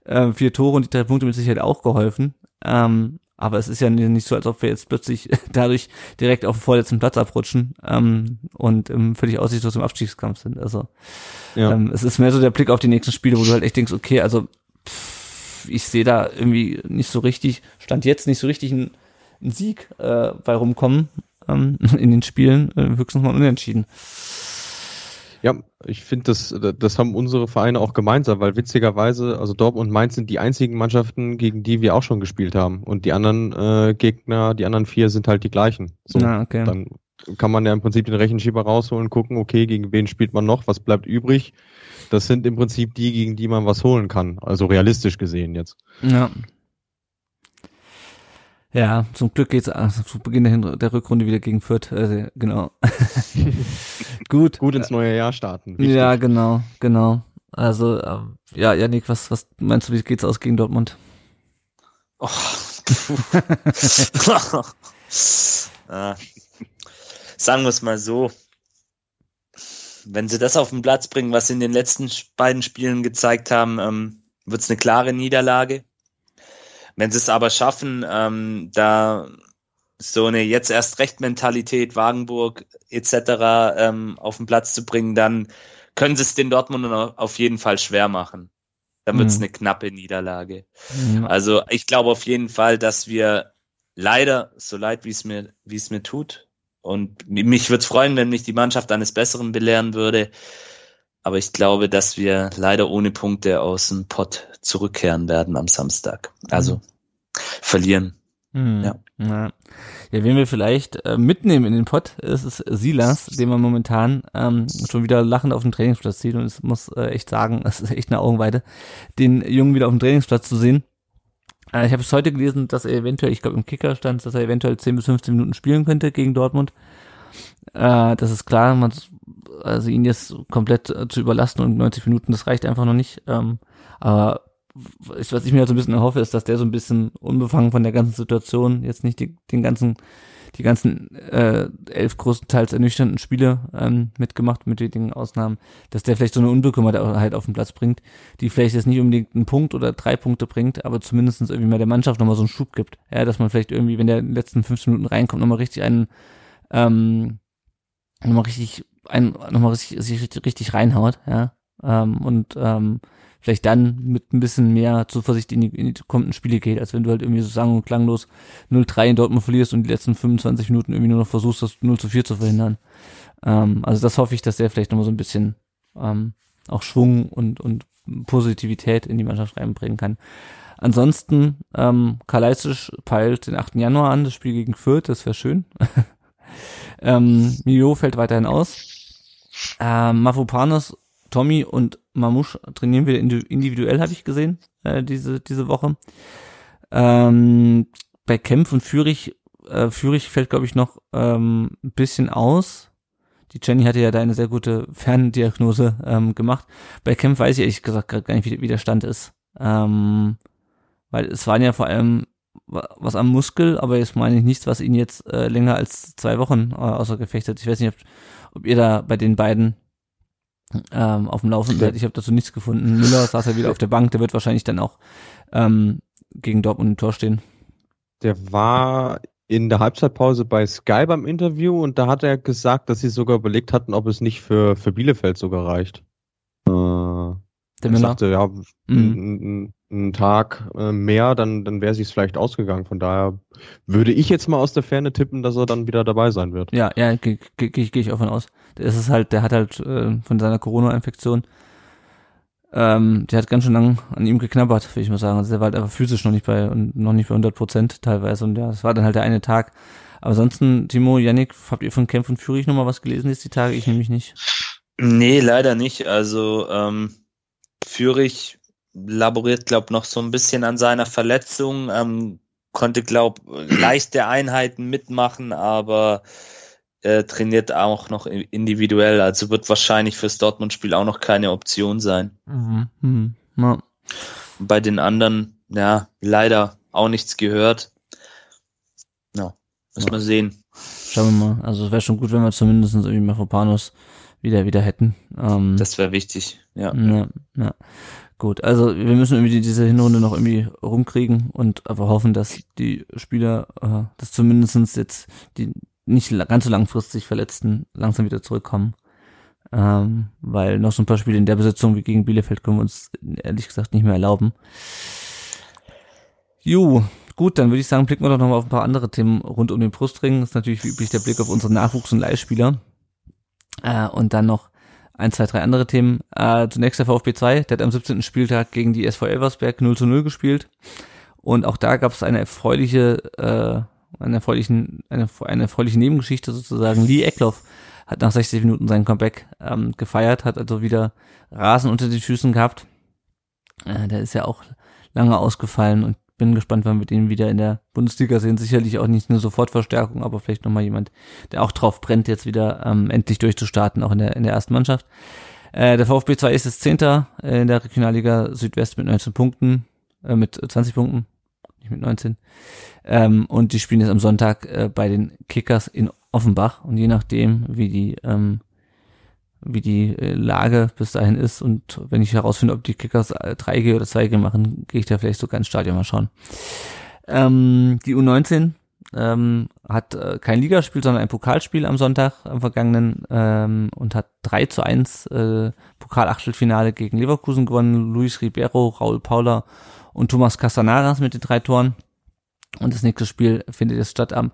äh, vier Tore und die drei Punkte mit Sicherheit auch geholfen. Ähm, aber es ist ja nicht so, als ob wir jetzt plötzlich dadurch direkt auf den vorletzten Platz abrutschen ähm, und ähm, völlig aussichtslos im Abstiegskampf sind. Also ja. ähm, es ist mehr so der Blick auf die nächsten Spiele, wo du halt echt denkst, okay, also pff, ich sehe da irgendwie nicht so richtig, stand jetzt nicht so richtig ein, ein Sieg äh, bei rumkommen ähm, in den Spielen, äh, höchstens mal unentschieden. Ja, ich finde, das, das haben unsere Vereine auch gemeinsam, weil witzigerweise, also Dortmund und Mainz sind die einzigen Mannschaften, gegen die wir auch schon gespielt haben. Und die anderen äh, Gegner, die anderen vier sind halt die gleichen. So, ah, okay. Dann kann man ja im Prinzip den Rechenschieber rausholen, gucken, okay, gegen wen spielt man noch, was bleibt übrig. Das sind im Prinzip die, gegen die man was holen kann. Also realistisch gesehen jetzt. Ja. Ja, zum Glück geht's also zu Beginn der, der Rückrunde wieder gegen Fürth. Also, genau. Gut. Gut ins neue Jahr starten. Wichtig. Ja, genau, genau. Also, ähm, ja, Janik, was, was meinst du, wie geht's aus gegen Dortmund? Oh. ah. Sagen wir es mal so. Wenn sie das auf den Platz bringen, was sie in den letzten beiden Spielen gezeigt haben, ähm, wird es eine klare Niederlage. Wenn sie es aber schaffen, ähm, da so eine jetzt erst recht Mentalität, Wagenburg etc. Ähm, auf den Platz zu bringen, dann können sie es den Dortmundern auf jeden Fall schwer machen. Dann wird es mhm. eine knappe Niederlage. Mhm. Also ich glaube auf jeden Fall, dass wir leider, so leid wie es mir, wie es mir tut, und mich würde es freuen, wenn mich die Mannschaft eines Besseren belehren würde. Aber ich glaube, dass wir leider ohne Punkte aus dem Pott zurückkehren werden am Samstag. Also. Verlieren. Mhm. Ja. ja. Ja, wen wir vielleicht äh, mitnehmen in den Pott, ist es Silas, den man momentan ähm, schon wieder lachend auf dem Trainingsplatz sieht. Und ich muss äh, echt sagen, es ist echt eine Augenweide, den Jungen wieder auf dem Trainingsplatz zu sehen. Äh, ich habe es heute gelesen, dass er eventuell, ich glaube im Kicker stand, dass er eventuell 10 bis 15 Minuten spielen könnte gegen Dortmund. Äh, das ist klar, man, also ihn jetzt komplett äh, zu überlassen und 90 Minuten, das reicht einfach noch nicht. Ähm, aber was ich mir halt so ein bisschen erhoffe, ist, dass der so ein bisschen unbefangen von der ganzen Situation jetzt nicht die, den ganzen, die ganzen äh, elf großenteils ernüchternden Spiele ähm, mitgemacht, mit wenigen Ausnahmen, dass der vielleicht so eine Unbekümmertheit auf den Platz bringt, die vielleicht jetzt nicht unbedingt einen Punkt oder drei Punkte bringt, aber zumindest irgendwie mal der Mannschaft nochmal so einen Schub gibt. Ja, dass man vielleicht irgendwie, wenn der in den letzten 15 Minuten reinkommt, nochmal richtig einen, ähm, nochmal richtig, ein, nochmal richtig, richtig, richtig reinhaut, ja. Ähm, und ähm, vielleicht dann mit ein bisschen mehr Zuversicht in die, in die kommenden Spiele geht, als wenn du halt irgendwie so sang- und klanglos 0-3 in Dortmund verlierst und die letzten 25 Minuten irgendwie nur noch versuchst, das 0 zu 4 zu verhindern. Ähm, also das hoffe ich, dass der vielleicht nochmal so ein bisschen ähm, auch Schwung und, und Positivität in die Mannschaft reinbringen kann. Ansonsten, ähm, Kalajdzic peilt den 8. Januar an, das Spiel gegen Fürth, das wäre schön. ähm, Mio fällt weiterhin aus. Ähm, Mafupanos Tommy und Mamouche trainieren wir individuell, habe ich gesehen, äh, diese, diese Woche. Ähm, bei Kempf und Fürich, äh, Fürich fällt, glaube ich, noch ähm, ein bisschen aus. Die Jenny hatte ja da eine sehr gute Ferndiagnose ähm, gemacht. Bei Kempf weiß ich ehrlich gesagt gar nicht, wie, wie der Stand ist. Ähm, weil es waren ja vor allem was am Muskel, aber jetzt meine ich nichts, was ihn jetzt äh, länger als zwei Wochen äh, außer Gefecht hat. Ich weiß nicht, ob, ob ihr da bei den beiden ähm, auf dem Laufenden seid. Ich habe dazu nichts gefunden. Müller saß ja wieder auf der Bank, der wird wahrscheinlich dann auch ähm, gegen Dortmund im Tor stehen. Der war in der Halbzeitpause bei Sky beim Interview und da hat er gesagt, dass sie sogar überlegt hatten, ob es nicht für, für Bielefeld sogar reicht. Äh, der Müller? sagte, ja, mhm einen Tag äh, mehr, dann, dann wäre es vielleicht ausgegangen. Von daher würde ich jetzt mal aus der Ferne tippen, dass er dann wieder dabei sein wird. Ja, ja, gehe geh, geh, geh ich auch von aus. Der ist es halt, der hat halt äh, von seiner Corona-Infektion, ähm, der hat ganz schön lang an ihm geknabbert, würde ich mal sagen. Also der war halt einfach physisch noch nicht bei und noch nicht bei 100 Prozent teilweise und ja, das war dann halt der eine Tag. Aber ansonsten, Timo, Yannick, habt ihr von Kämpfen und Führig nochmal was gelesen jetzt die Tage? Ich nämlich nicht. Nee, leider nicht. Also ähm, Führig laboriert, glaub, noch so ein bisschen an seiner Verletzung, ähm, konnte, glaub, leichte Einheiten mitmachen, aber äh, trainiert auch noch individuell, also wird wahrscheinlich fürs Dortmund-Spiel auch noch keine Option sein. Mhm. Mhm. Ja. Bei den anderen, ja, leider auch nichts gehört. Ja, müssen Ja. wir sehen. Schauen wir mal. Also es wäre schon gut, wenn wir zumindest irgendwie Mafropanos wieder wieder hätten. Ähm, Das wäre wichtig. Ja. Ja, ja. Gut, also wir müssen irgendwie diese Hinrunde noch irgendwie rumkriegen und aber hoffen, dass die Spieler, äh, dass zumindestens jetzt die nicht ganz so langfristig Verletzten langsam wieder zurückkommen. Ähm, weil noch so ein paar Spiele in der Besetzung wie gegen Bielefeld können wir uns ehrlich gesagt nicht mehr erlauben. Jo, gut, dann würde ich sagen, blicken wir doch noch mal auf ein paar andere Themen rund um den Brustring. Das ist natürlich wie üblich der Blick auf unsere Nachwuchs- und Leihspieler. Äh, und dann noch ein, zwei, drei andere Themen. Äh, zunächst der VfB 2, der hat am 17. Spieltag gegen die SV Elversberg 0 zu 0 gespielt. Und auch da gab es eine erfreuliche, äh, eine erfreulichen, eine, eine erfreuliche Nebengeschichte sozusagen. Lee Eckloff hat nach 60 Minuten sein Comeback ähm, gefeiert, hat also wieder Rasen unter den Füßen gehabt. Äh, der ist ja auch lange ausgefallen und bin gespannt, wann wir den wieder in der Bundesliga sehen. Sicherlich auch nicht eine Sofortverstärkung, aber vielleicht nochmal jemand, der auch drauf brennt, jetzt wieder ähm, endlich durchzustarten, auch in der, in der ersten Mannschaft. Äh, der VfB 2 ist jetzt Zehnter äh, in der Regionalliga Südwest mit 19 Punkten, äh, mit 20 Punkten, nicht mit 19. Ähm, und die spielen jetzt am Sonntag äh, bei den Kickers in Offenbach. Und je nachdem, wie die, ähm, wie die äh, Lage bis dahin ist und wenn ich herausfinde, ob die Kickers äh, 3G oder 2G machen, gehe ich da vielleicht sogar ins Stadion mal schauen. Ähm, die U19 ähm, hat äh, kein Ligaspiel, sondern ein Pokalspiel am Sonntag, am vergangenen, ähm, und hat 3 zu 1 äh, Pokalachtelfinale gegen Leverkusen gewonnen. Luis Ribeiro, Raul Paula und Thomas Casanaras mit den drei Toren. Und das nächste Spiel findet jetzt statt am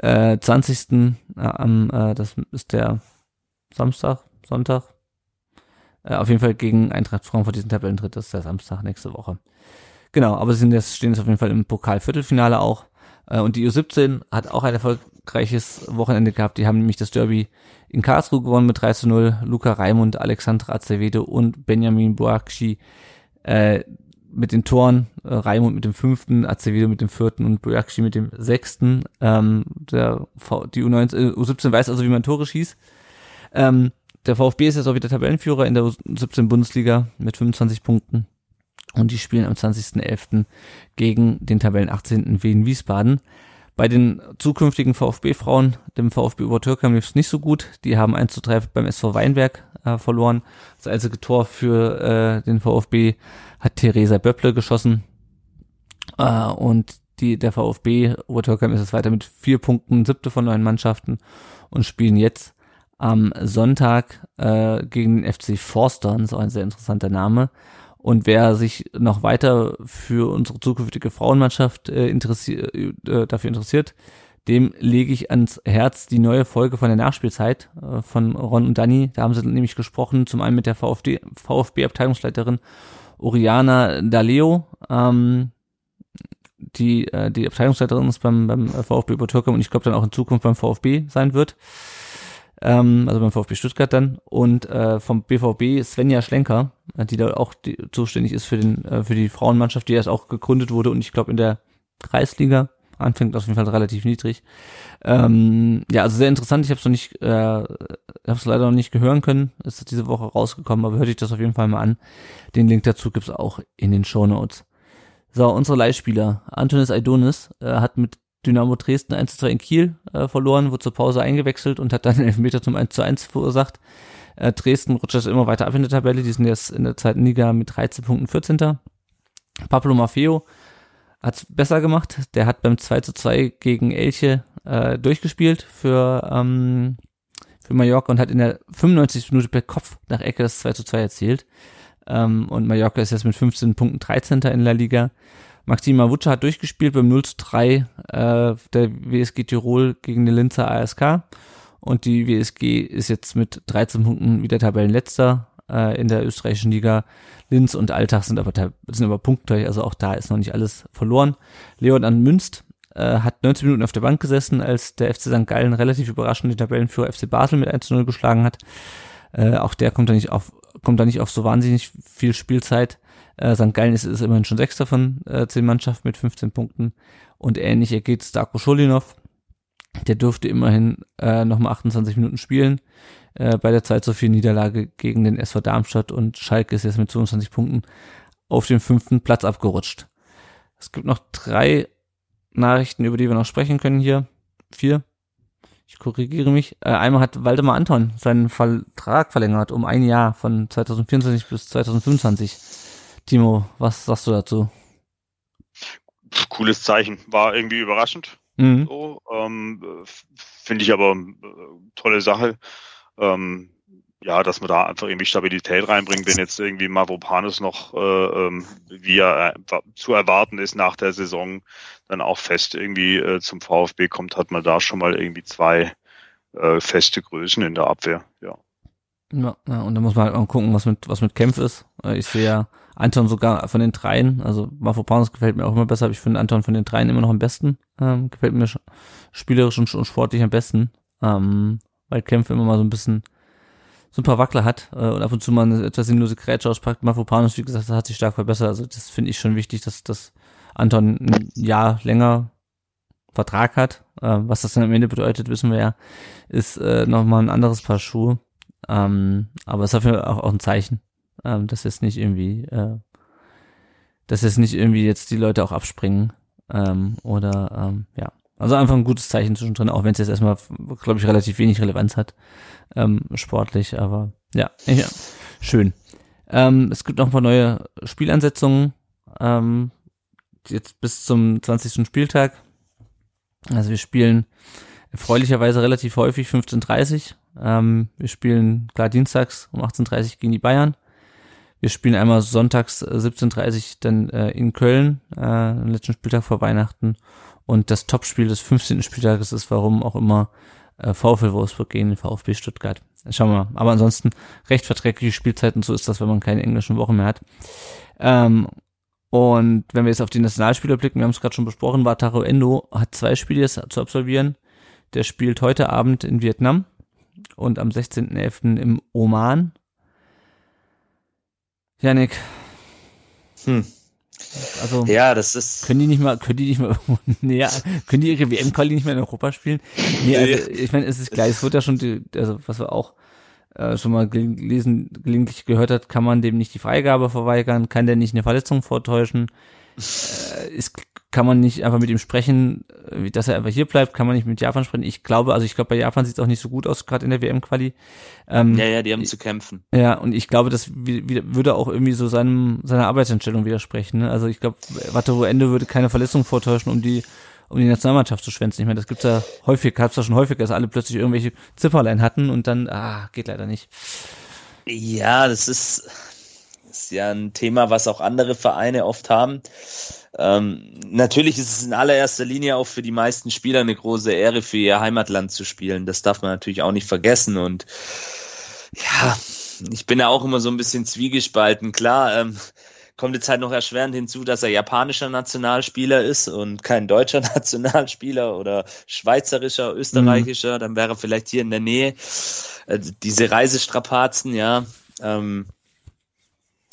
äh, 20. Äh, am, äh, das ist der Samstag, Sonntag. Äh, auf jeden Fall gegen Eintracht Frankfurt diesen Tabellentritt, das ist der Samstag nächste Woche. Genau, aber sie sind jetzt, stehen jetzt auf jeden Fall im Pokalviertelfinale auch. Äh, und die U17 hat auch ein erfolgreiches Wochenende gehabt. Die haben nämlich das Derby in Karlsruhe gewonnen mit 3 zu 0. Luca Raimund, Alexandra Acevedo und Benjamin Boakci äh, mit den Toren. Äh, Raimund mit dem fünften, Acevedo mit dem vierten und Boakci mit dem sechsten. Ähm, der v die U19, äh, U17 weiß also, wie man Tore schießt. Ähm, der VfB ist jetzt auch wieder Tabellenführer in der U17 Bundesliga mit 25 Punkten. Und die spielen am 20.11. gegen den Tabellen 18. Wien Wiesbaden. Bei den zukünftigen VfB-Frauen, dem VfB Obertürkheim lief es nicht so gut. Die haben 1 zu 3 beim SV Weinberg äh, verloren. Das einzige Tor für äh, den VfB hat Theresa Böpple geschossen. Äh, und die, der VfB Obertürkheim ist jetzt weiter mit vier Punkten, siebte von neun Mannschaften und spielen jetzt am Sonntag äh, gegen den FC Forster. Das ist auch ein sehr interessanter Name. Und wer sich noch weiter für unsere zukünftige Frauenmannschaft äh, interessiert, äh, dafür interessiert, dem lege ich ans Herz die neue Folge von der Nachspielzeit äh, von Ron und Dani. Da haben sie nämlich gesprochen, zum einen mit der VfB-Abteilungsleiterin Oriana Daleo, ähm, die äh, die Abteilungsleiterin ist beim, beim VfB Obertürkheim und ich glaube dann auch in Zukunft beim VfB sein wird. Ähm, also beim VfB Stuttgart dann. Und äh, vom BVB Svenja Schlenker, äh, die da auch die, zuständig ist für den äh, für die Frauenmannschaft, die erst auch gegründet wurde und ich glaube in der Kreisliga anfängt auf jeden Fall relativ niedrig. Ähm, ja, also sehr interessant. Ich habe es noch nicht, äh, habe es leider noch nicht gehören können. Es ist diese Woche rausgekommen, aber hört ich das auf jeden Fall mal an. Den Link dazu gibt's auch in den Show Notes. So, unsere Leihspieler. Antonis Aidonis äh, hat mit Dynamo Dresden 1 zu 2 in Kiel äh, verloren, wurde zur Pause eingewechselt und hat dann einen Elfmeter zum 1 zu 1 verursacht. Äh, Dresden rutscht jetzt immer weiter ab in der Tabelle, die sind jetzt in der zweiten Liga mit 13 Punkten 14. Pablo Maffeo hat's besser gemacht, der hat beim 2 zu 2 gegen Elche äh, durchgespielt für, ähm, für Mallorca und hat in der 95. Minute per Kopf nach Ecke das 2 zu 2 erzielt. Ähm, und Mallorca ist jetzt mit 15 Punkten 13. in der Liga. Maxim Mawutsche hat durchgespielt beim 0 zu 3 äh, der WSG Tirol gegen den Linzer ASK. Und die WSG ist jetzt mit 13 Punkten wieder Tabellenletzter äh, in der österreichischen Liga. Linz und Alltag sind aber, sind aber punktgleich, also auch da ist noch nicht alles verloren. Leon an Münst äh, hat 19 Minuten auf der Bank gesessen, als der FC St. Gallen relativ überraschend den Tabellenführer FC Basel mit 1 zu 0 geschlagen hat. Äh, auch der kommt da nicht auf, kommt da nicht auf so wahnsinnig viel Spielzeit. Äh, St. Gallen ist, ist immerhin schon Sechster von äh, 10 Mannschaften mit 15 Punkten. Und ähnlich ergeht Starko Schulinov. Der durfte immerhin äh, nochmal 28 Minuten spielen äh, bei der 2 zu 4 Niederlage gegen den SV Darmstadt und Schalke ist jetzt mit 22 Punkten auf den fünften Platz abgerutscht. Es gibt noch drei Nachrichten, über die wir noch sprechen können hier. Vier. Ich korrigiere mich. Äh, einmal hat Waldemar Anton seinen Vertrag verlängert um ein Jahr von 2024 bis 2025. Timo, was sagst du dazu? Cooles Zeichen. War irgendwie überraschend. Mhm. So, ähm, Finde ich aber äh, tolle Sache. Ähm, ja, dass man da einfach irgendwie Stabilität reinbringt, wenn jetzt irgendwie Mavropanos noch, äh, ähm, wie er äh, zu erwarten ist nach der Saison, dann auch fest irgendwie äh, zum VfB kommt, hat man da schon mal irgendwie zwei äh, feste Größen in der Abwehr, ja. Ja, ja, und da muss man halt mal gucken, was mit, was mit Kempf ist. Äh, Ich sehe ja Anton sogar von den dreien, also Mafropanos gefällt mir auch immer besser, aber ich finde Anton von den dreien immer noch am besten. Ähm, gefällt mir sch- spielerisch und, und sportlich am besten. Ähm, weil Kempf immer mal so ein bisschen so ein paar Wackler hat äh, und ab und zu mal eine etwas sinnlose Grätsche auspackt. Mafropanos, wie gesagt, hat sich stark verbessert. Also das finde ich schon wichtig, dass, dass Anton ein Jahr länger Vertrag hat. Äh, was das dann am Ende bedeutet, wissen wir ja, ist äh, nochmal ein anderes Paar Schuhe. Ähm, aber es ist dafür auch, auch ein Zeichen, ähm, dass jetzt nicht irgendwie, äh, dass jetzt nicht irgendwie jetzt die Leute auch abspringen ähm, oder ähm, ja. Also einfach ein gutes Zeichen zwischendrin, auch wenn es jetzt erstmal, glaube ich, relativ wenig Relevanz hat, ähm, sportlich, aber ja, ja schön. Ähm, es gibt noch ein paar neue Spielansetzungen, ähm, jetzt bis zum 20. Spieltag. Also wir spielen erfreulicherweise relativ häufig 15.30 ähm, wir spielen klar dienstags um 18.30 gegen die Bayern. Wir spielen einmal sonntags äh, 17.30 dann äh, in Köln, äh, am letzten Spieltag vor Weihnachten. Und das Topspiel des 15. Spieltages ist warum auch immer äh, VfL Wolfsburg gegen den VfB Stuttgart. Schauen wir mal. Aber ansonsten recht verträgliche Spielzeiten, so ist das, wenn man keine englischen Wochen mehr hat. Ähm, und wenn wir jetzt auf die Nationalspieler blicken, wir haben es gerade schon besprochen, Wataru Endo hat zwei Spiele zu absolvieren. Der spielt heute Abend in Vietnam und am 16.11. im Oman. Janik. Hm. Also Ja, das ist. können die nicht mal, können die nicht mal näher, können die ihre WM-Quali nicht mehr in Europa spielen? Nee, also ich meine, es ist gleich, es wird ja schon, die, also was wir auch äh, schon mal gelesen, gelegentlich gehört hat, kann man dem nicht die Freigabe verweigern, kann der nicht eine Verletzung vortäuschen, äh, ist, kann man nicht einfach mit ihm sprechen, äh, dass er einfach hier bleibt, kann man nicht mit Japan sprechen. Ich glaube, also ich glaube, bei Japan sieht es auch nicht so gut aus, gerade in der WM-Quali. Ähm, Ja, ja, die haben zu kämpfen. ja, und ich glaube, das würde auch irgendwie so seinem, seiner Arbeitsentstellung widersprechen. Ne? Also ich glaube, Wataru Ende würde keine Verletzung vortäuschen, um die um die Nationalmannschaft zu schwänzen. Ich meine, das gibt's ja häufig, gab's ja schon häufig, dass alle plötzlich irgendwelche Zipperlein hatten und dann, ah, geht leider nicht. Ja, das ist, ist ja ein Thema, was auch andere Vereine oft haben. Ähm, natürlich ist es in allererster Linie auch für die meisten Spieler eine große Ehre, für ihr Heimatland zu spielen. Das darf man natürlich auch nicht vergessen. Und ja, ich bin ja auch immer so ein bisschen zwiegespalten. Klar, ähm, kommt jetzt halt noch erschwerend hinzu, dass er japanischer Nationalspieler ist und kein deutscher Nationalspieler oder schweizerischer, österreichischer, dann wäre er vielleicht hier in der Nähe. Äh, diese Reisestrapazen, ja, ähm,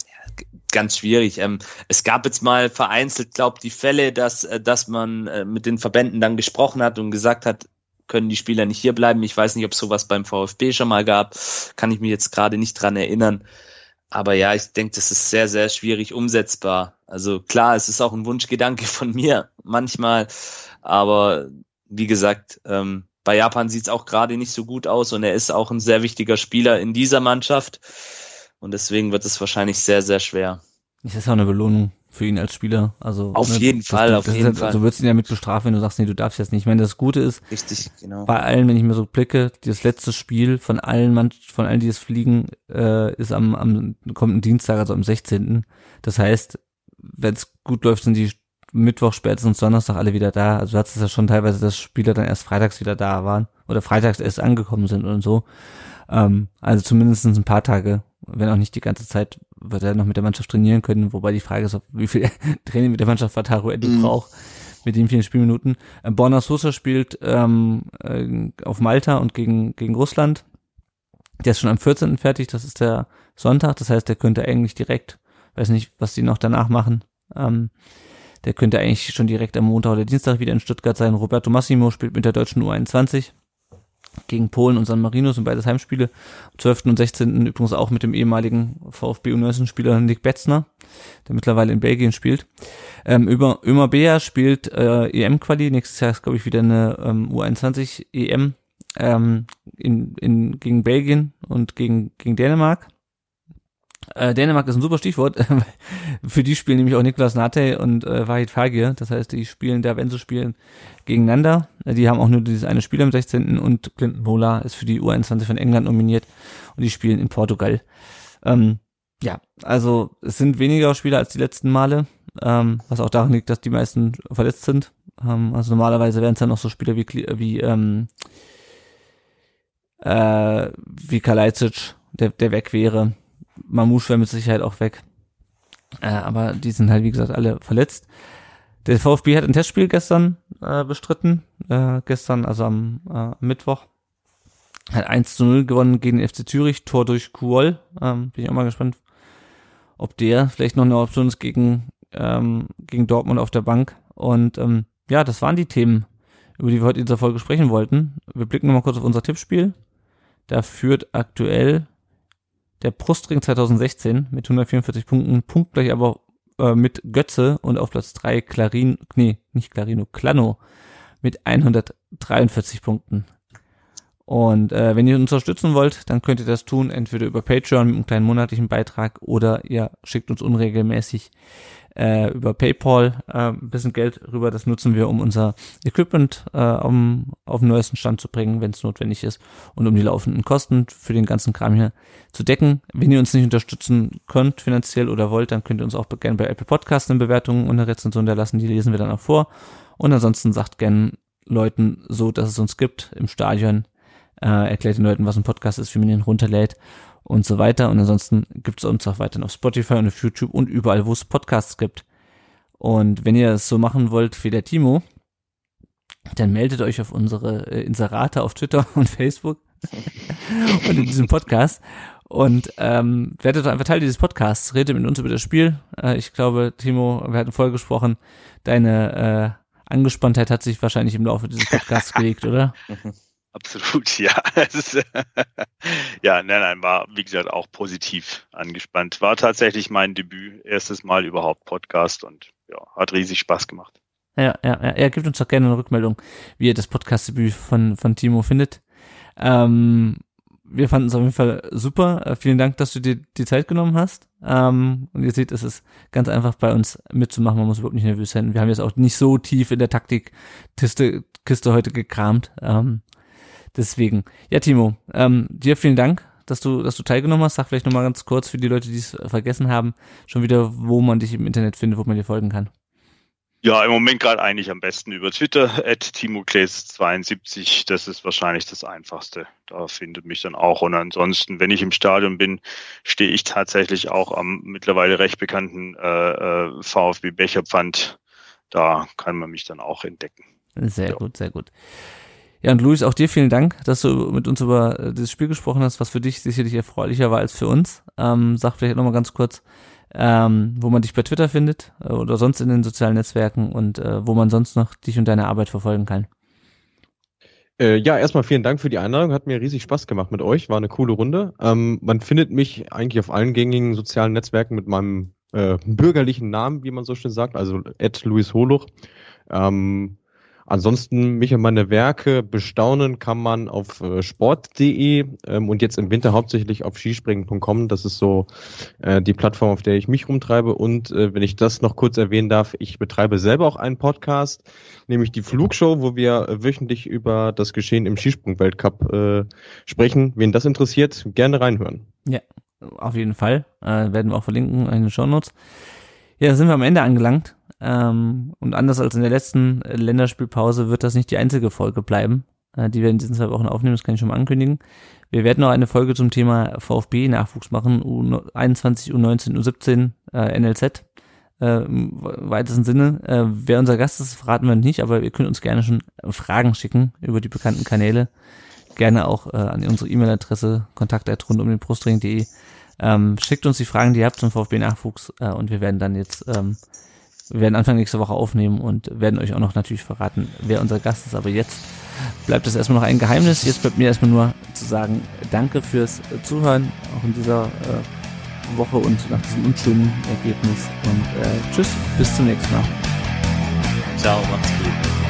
ja, ganz schwierig. Ähm, es gab jetzt mal vereinzelt, glaube die Fälle, dass, äh, dass man äh, mit den Verbänden dann gesprochen hat und gesagt hat, können die Spieler nicht hier bleiben. Ich weiß nicht, ob es sowas beim VfB schon mal gab. Kann ich mich jetzt gerade nicht dran erinnern. Aber ja, ich denke, das ist sehr, sehr schwierig umsetzbar. Also klar, es ist auch ein Wunschgedanke von mir manchmal. Aber wie gesagt, ähm, bei Japan sieht es auch gerade nicht so gut aus und er ist auch ein sehr wichtiger Spieler in dieser Mannschaft. Und deswegen wird es wahrscheinlich sehr, sehr schwer. Das ist ja auch eine Belohnung für ihn als Spieler. Also Auf jeden das, Fall, das, auf das jeden ist, Fall. Du würdest ihn ja mit bestrafen, wenn du sagst, nee, du darfst jetzt nicht. Ich meine, das Gute ist, Richtig, genau. bei allen, wenn ich mir so blicke, das letzte Spiel von allen Mann, von allen, die es fliegen, äh, ist am, am kommenden Dienstag, also am 16. Das heißt, wenn es gut läuft, sind die Mittwoch, spätestens Donnerstag alle wieder da. Also du hattest es ja schon teilweise, dass Spieler dann erst freitags wieder da waren oder freitags erst angekommen sind und so. Ähm, also zumindest ein paar Tage, wenn auch nicht die ganze Zeit, wird er noch mit der Mannschaft trainieren können, wobei die Frage ist, ob, wie viel Training mit der Mannschaft Wataru Endo Mhm. braucht mit den vielen Spielminuten. Äh, Borna Sosa spielt ähm, äh, auf Malta und gegen, gegen Russland. Der ist schon am 14. fertig, das ist der Sonntag, das heißt, der könnte eigentlich direkt, weiß nicht, was die noch danach machen, ähm, der könnte eigentlich schon direkt am Montag oder Dienstag wieder in Stuttgart sein. Roberto Massimo spielt mit der deutschen U21. Gegen Polen und San Marino sind beides Heimspiele. Am 12. und 16. übrigens auch mit dem ehemaligen VfB U19-Spieler Nick Betzner, der mittlerweile in Belgien spielt. Ähm, über Ömer Bea spielt äh, EM-Quali. Nächstes Jahr ist, glaube ich, wieder eine ähm, U21 EM ähm, in, in, gegen Belgien und gegen, gegen Dänemark. Äh, Dänemark ist ein super Stichwort. Für die spielen nämlich auch Niklas Nate und äh, Wahid Fagir. Das heißt, die spielen da, wenn sie spielen, gegeneinander. Äh, die haben auch nur dieses eine Spiel am 16. und Clinton Mola ist für die U21 von England nominiert und die spielen in Portugal. Ähm, ja, also es sind weniger Spieler als die letzten Male, ähm, was auch daran liegt, dass die meisten verletzt sind. Ähm, also normalerweise wären es dann noch so Spieler wie, wie ähm, äh, wie Kalajdzic, der, der weg wäre. Mamouche wäre mit Sicherheit auch weg. Äh, aber die sind halt, wie gesagt, alle verletzt. Der VfB hat ein Testspiel gestern äh, bestritten. Äh, gestern, also am äh, Mittwoch. Hat 1 zu 0 gewonnen gegen den FC Zürich. Tor durch Kuol. Ähm, bin ich auch mal gespannt, ob der vielleicht noch eine Option ist gegen, ähm, gegen Dortmund auf der Bank. Und ähm, ja, das waren die Themen, über die wir heute in dieser Folge sprechen wollten. Wir blicken nochmal kurz auf unser Tippspiel. Da führt aktuell der Brustring 2016 mit 144 Punkten, punktgleich aber äh, mit Götze und auf Platz 3 Clarin, nee, nicht Clarino, Clano mit 143 Punkten. Und äh, wenn ihr uns unterstützen wollt, dann könnt ihr das tun, entweder über Patreon mit einem kleinen monatlichen Beitrag oder ihr schickt uns unregelmäßig äh, über PayPal äh, ein bisschen Geld rüber. Das nutzen wir, um unser Equipment äh, um, auf den neuesten Stand zu bringen, wenn es notwendig ist und um die laufenden Kosten für den ganzen Kram hier zu decken. Wenn ihr uns nicht unterstützen könnt finanziell oder wollt, dann könnt ihr uns auch gerne bei Apple Podcasts eine Bewertung und eine Rezension da lassen. Die lesen wir dann auch vor. Und ansonsten sagt gerne Leuten so, dass es uns gibt im Stadion. Äh, erklärt den Leuten, was ein Podcast ist, wie man ihn runterlädt und so weiter. Und ansonsten gibt es uns auch weiterhin auf Spotify und auf YouTube und überall, wo es Podcasts gibt. Und wenn ihr es so machen wollt wie der Timo, dann meldet euch auf unsere äh, Inserate auf Twitter und Facebook und in diesem Podcast und ähm, werdet einfach Teil dieses Podcasts, redet mit uns über das Spiel. Äh, ich glaube, Timo, wir hatten vorher gesprochen, deine äh, Angespanntheit hat sich wahrscheinlich im Laufe dieses Podcasts gelegt, oder? Absolut, ja. ja, nein, nein, war, wie gesagt, auch positiv angespannt. War tatsächlich mein Debüt, erstes Mal überhaupt Podcast und ja, hat riesig Spaß gemacht. Ja, ja, ja. Er gibt uns doch gerne eine Rückmeldung, wie ihr das Podcast-Debüt von, von Timo findet. Ähm, wir fanden es auf jeden Fall super. Äh, vielen Dank, dass du dir die Zeit genommen hast. Ähm, und ihr seht, es ist ganz einfach bei uns mitzumachen. Man muss überhaupt nicht nervös sein. Wir haben jetzt auch nicht so tief in der Taktik-Kiste Kiste heute gekramt. Ähm, Deswegen, ja, Timo, ähm, dir vielen Dank, dass du, dass du teilgenommen hast. Sag vielleicht nochmal ganz kurz für die Leute, die es vergessen haben, schon wieder, wo man dich im Internet findet, wo man dir folgen kann. Ja, im Moment gerade eigentlich am besten über Twitter, at timokles72, das ist wahrscheinlich das Einfachste. Da findet mich dann auch. Und ansonsten, wenn ich im Stadion bin, stehe ich tatsächlich auch am mittlerweile recht bekannten äh, äh VfB Becherpfand. Da kann man mich dann auch entdecken. Sehr ja. gut, sehr gut. Ja, und Luis, auch dir vielen Dank, dass du mit uns über äh, das Spiel gesprochen hast, was für dich sicherlich erfreulicher war als für uns. Ähm, sag vielleicht nochmal ganz kurz, ähm, wo man dich bei Twitter findet äh, oder sonst in den sozialen Netzwerken und äh, wo man sonst noch dich und deine Arbeit verfolgen kann. Äh, ja, erstmal vielen Dank für die Einladung. Hat mir riesig Spaß gemacht mit euch. War eine coole Runde. Ähm, man findet mich eigentlich auf allen gängigen sozialen Netzwerken mit meinem äh, bürgerlichen Namen, wie man so schön sagt, also Ed Luis Holuch. Ähm, Ansonsten mich und meine Werke bestaunen kann man auf äh, sport.de ähm, und jetzt im Winter hauptsächlich auf skispringen.com. Das ist so äh, die Plattform, auf der ich mich rumtreibe. Und äh, wenn ich das noch kurz erwähnen darf, ich betreibe selber auch einen Podcast, nämlich die Flugshow, wo wir äh, wöchentlich über das Geschehen im Skisprung-Weltcup äh, sprechen. Wen das interessiert, gerne reinhören. Ja, auf jeden Fall. Äh, werden wir auch verlinken in den Show Notes. Ja, sind wir am Ende angelangt. Ähm, und anders als in der letzten Länderspielpause wird das nicht die einzige Folge bleiben, äh, die wir in diesen zwei Wochen aufnehmen, das kann ich schon mal ankündigen. Wir werden noch eine Folge zum Thema VfB-Nachwuchs machen, U21, U19, U17, äh, NLZ. Äh, Im weitesten Sinne. Äh, wer unser Gast ist, verraten wir nicht, aber ihr könnt uns gerne schon Fragen schicken über die bekannten Kanäle. Gerne auch äh, an unsere E-Mail-Adresse kontakt.rund um den Brustring.de. Ähm, schickt uns die Fragen, die ihr habt zum VfB-Nachwuchs äh, und wir werden dann jetzt ähm, wir werden Anfang nächste Woche aufnehmen und werden euch auch noch natürlich verraten, wer unser Gast ist. Aber jetzt bleibt das erstmal noch ein Geheimnis. Jetzt bleibt mir erstmal nur zu sagen, danke fürs Zuhören, auch in dieser äh, Woche und nach diesem unschönen Ergebnis. Und äh, tschüss, bis zum nächsten Mal. Ciao, macht's gut.